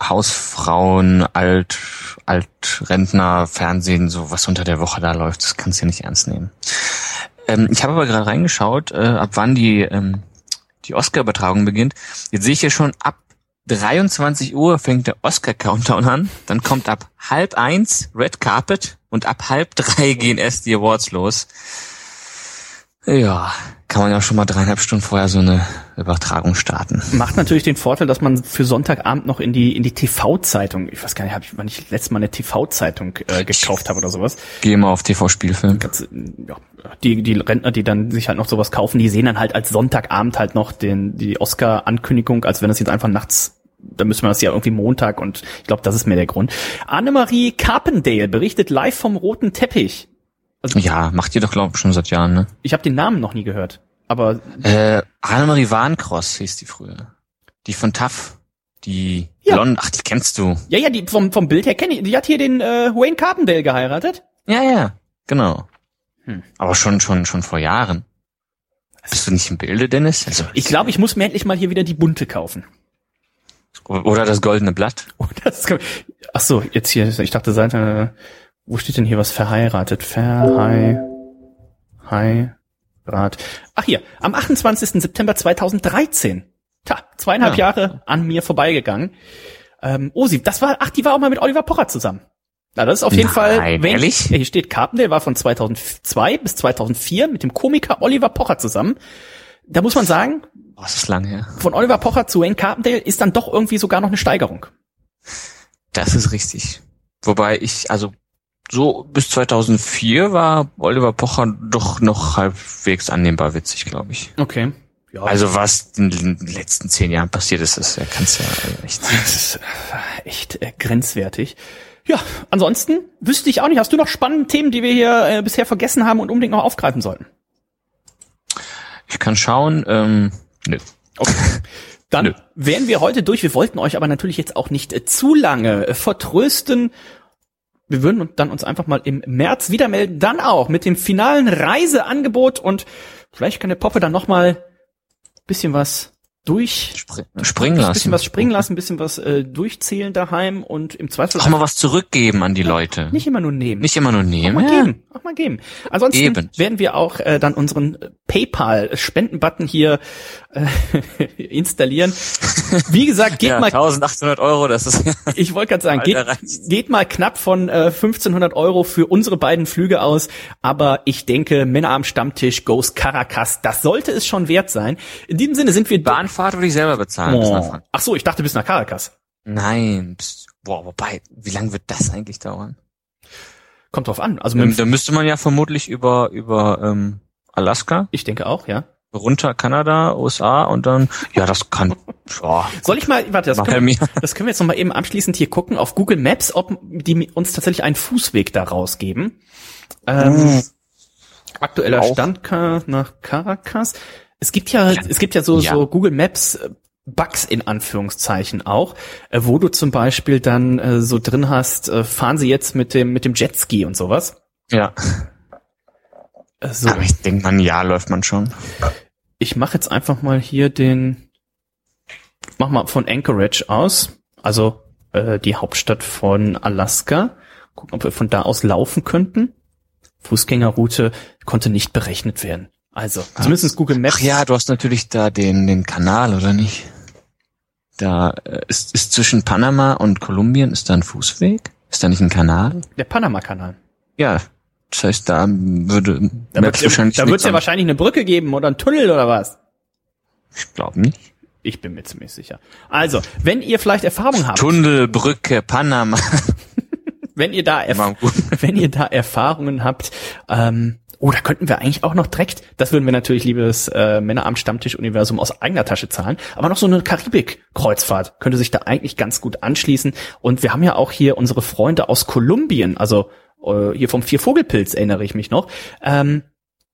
Hausfrauen, Alt, Altrentner, Fernsehen, so was unter der Woche da läuft, das kannst du ja nicht ernst nehmen. Ähm, ich habe aber gerade reingeschaut, äh, ab wann die, ähm, die Oscar-Übertragung beginnt. Jetzt sehe ich ja schon, ab 23 Uhr fängt der Oscar-Countdown an, dann kommt ab halb eins Red Carpet und ab halb drei gehen erst die Awards los. Ja, kann man ja schon mal dreieinhalb Stunden vorher so eine Übertragung starten. Macht natürlich den Vorteil, dass man für Sonntagabend noch in die in die TV-Zeitung, ich weiß gar nicht, hab ich, wann ich letztes Mal eine TV-Zeitung äh, gekauft habe oder sowas. Gehe mal auf TV-Spielfilm. ja, die, die Rentner, die dann sich halt noch sowas kaufen, die sehen dann halt als Sonntagabend halt noch den, die Oscar-Ankündigung, als wenn das jetzt einfach nachts, da müssen wir das ja irgendwie Montag und ich glaube, das ist mir der Grund. Annemarie Carpendale berichtet live vom roten Teppich. Ja, macht ihr doch, glaube ich, schon seit Jahren, ne? Ich habe den Namen noch nie gehört, aber Äh, Annemarie Warncross hieß die früher. Die von TAF. Die Ja. Blonde, ach, die kennst du. ja, ja, die vom, vom Bild her kenne ich, die hat hier den äh, Wayne Carpendale geheiratet. Ja, ja, genau. Hm. Aber schon, schon, schon vor Jahren. Bist du nicht im Bilde, Dennis? Also, Ich glaube, ich muss mir endlich mal hier wieder die bunte kaufen. Oder das goldene Blatt. Ach so, jetzt hier, ich dachte Seite, wo steht denn hier was verheiratet? Verhei, heirat. Ach hier, am 28. September 2013. Ta, zweieinhalb Ja. Jahre an mir vorbeigegangen. Ähm, oh, sie, das war, ach, die war auch mal mit Oliver Pocher zusammen. Na, das ist auf jeden Nein, Fall, wenn, ehrlich? hier steht Carpendale war von 2002 bis 2004 mit dem Komiker Oliver Pocher zusammen. Da muss man sagen, Oh, das ist lang her. von Oliver Pocher zu Wayne Carpendale ist dann doch irgendwie sogar noch eine Steigerung. Das ist richtig. Wobei ich, also, so bis 2004 war Oliver Pocher doch noch halbwegs annehmbar witzig, glaube ich. Okay. Ja, Also was in den letzten zehn Jahren passiert ist, das ja, kannst du ja echt. Das ist äh, echt äh, grenzwertig. Ja, ansonsten wüsste ich auch nicht. Hast du noch spannende Themen, die wir hier äh, bisher vergessen haben und unbedingt noch aufgreifen sollten? Ich kann schauen, ähm, nö. Dann Nö. wären wir heute durch. Wir wollten euch aber natürlich jetzt auch nicht äh, zu lange äh, vertrösten. Wir würden uns dann uns einfach mal im März wieder melden. Dann auch mit dem finalen Reiseangebot und vielleicht kann der Poppe dann noch mal bisschen was durch Spring, springen ein lassen. bisschen was springen lassen, ein bisschen was äh, durchzählen daheim und im Zweifel Auch mal was zurückgeben an die Leute. nicht immer nur nehmen. Nicht immer nur Auch nehmen. mal Ja. geben, auch mal geben. Ansonsten Eben. werden wir auch äh, dann unseren äh, PayPal-Spenden-Button hier äh, installieren. Wie gesagt, geht Ja, mal, 1800 Euro, das ist ich wollte gerade sagen, geht, geht mal knapp von äh, 1500 Euro für unsere beiden Flüge aus. Aber ich denke, Männer am Stammtisch, Goes Caracas, das sollte es schon wert sein. In diesem Sinne sind wir... Bahnfahrt würde ich selber bezahlen. Oh. Ach so, ich dachte bis nach Caracas. Nein. pst, Boah, wobei, wie lange wird das eigentlich dauern? Kommt drauf an. Also Ähm, da müsste man ja vermutlich über über ähm, Alaska, ich denke auch, ja. runter Kanada, USA und dann, ja, das kann, boah, Soll ich mal, warte, das können, wir, das können wir jetzt noch mal eben abschließend hier gucken auf Google Maps, ob die uns tatsächlich einen Fußweg da rausgeben. Ähm, aktueller Auch. Stand nach Caracas. Es gibt ja, es gibt ja so, Ja. so Google Maps äh, Bugs in Anführungszeichen auch, äh, wo du zum Beispiel dann äh, so drin hast, äh, fahren sie jetzt mit dem, mit dem Jetski und sowas. ja. So, Aber ich denke mal, ein Jahr läuft man schon. ich mache jetzt einfach mal hier den, mach mal von Anchorage aus, also äh, die Hauptstadt von Alaska. Gucken, ob wir von da aus laufen könnten. Fußgängerroute konnte nicht berechnet werden. Also, zumindest Google Maps. Ach ja, du hast natürlich da den den Kanal, oder nicht? Da äh, ist, ist zwischen Panama und Kolumbien ist da ein Fußweg? Ist da nicht ein Kanal? Der Panama-Kanal. Ja, das heißt, da würde Da Maps wird wahrscheinlich da wird's nichts ja wahrscheinlich eine Brücke geben oder ein Tunnel oder was. Ich glaube nicht. Ich bin mir ziemlich sicher. Also, wenn ihr vielleicht Erfahrung habt, Tunnel, Brücke, Panama. wenn ihr da wenn ihr da Erfahrungen habt, ähm, Oh, da könnten wir eigentlich auch noch direkt, das würden wir natürlich, liebes äh, Männeramt-Stammtisch-Universum aus eigener Tasche zahlen, aber noch so eine Karibik-Kreuzfahrt könnte sich da eigentlich ganz gut anschließen. Und wir haben ja auch hier unsere Freunde aus Kolumbien, also äh, hier vom Viervogelpilz erinnere ich mich noch. Ähm,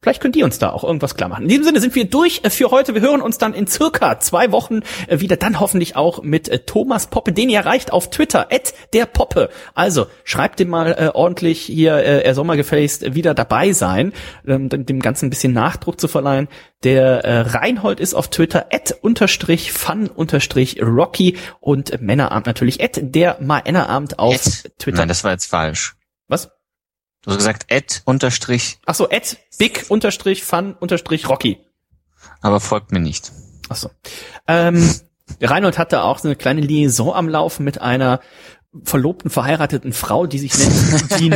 Vielleicht könnt ihr uns da auch irgendwas klar machen. In diesem Sinne sind wir durch äh, für heute. Wir hören uns dann in circa zwei Wochen äh, wieder, dann hoffentlich auch mit äh, Thomas Poppe, den ihr erreicht auf Twitter, at der Poppe. Also schreibt ihm mal äh, ordentlich hier, äh, er soll mal gefälligst wieder dabei sein, ähm, dem Ganzen ein bisschen Nachdruck zu verleihen. Der äh, Reinhold ist auf Twitter, at unterstrich fun unterstrich rocky und Männerabend natürlich, at der Männerabend auf Ed. Twitter. Nein, das war jetzt falsch. Was? Du hast gesagt Ed unterstrich, Ach so, at big unterstrich fun unterstrich rocky. aber folgt mir nicht. Ach so. Ähm, Reinhold hatte auch so eine kleine Liaison am Laufen mit einer verlobten, verheirateten Frau, die sich nennt die,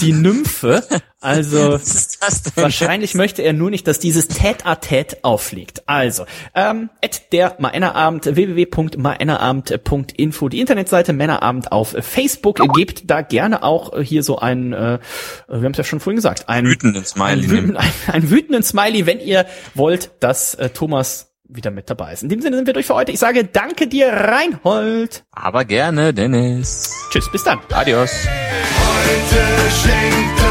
die Nymphe. Also wahrscheinlich möchte er nur nicht, dass dieses Tät-a-Tät auffliegt. Also, ähm, at der Männerabend, www.männerabend.info, die Internetseite Männerabend auf Facebook. Gebt da gerne auch hier so ein, äh, wir haben es ja schon vorhin gesagt, ein wütenden Smiley. ein, nimmt. wütenden, ein, ein wütenden Smiley, wenn ihr wollt, dass äh, Thomas wieder mit dabei ist. In dem Sinne sind wir durch für heute. Ich sage danke dir, Reinhold. Aber gerne, Dennis. Tschüss, bis dann. Adios. Heute schenkt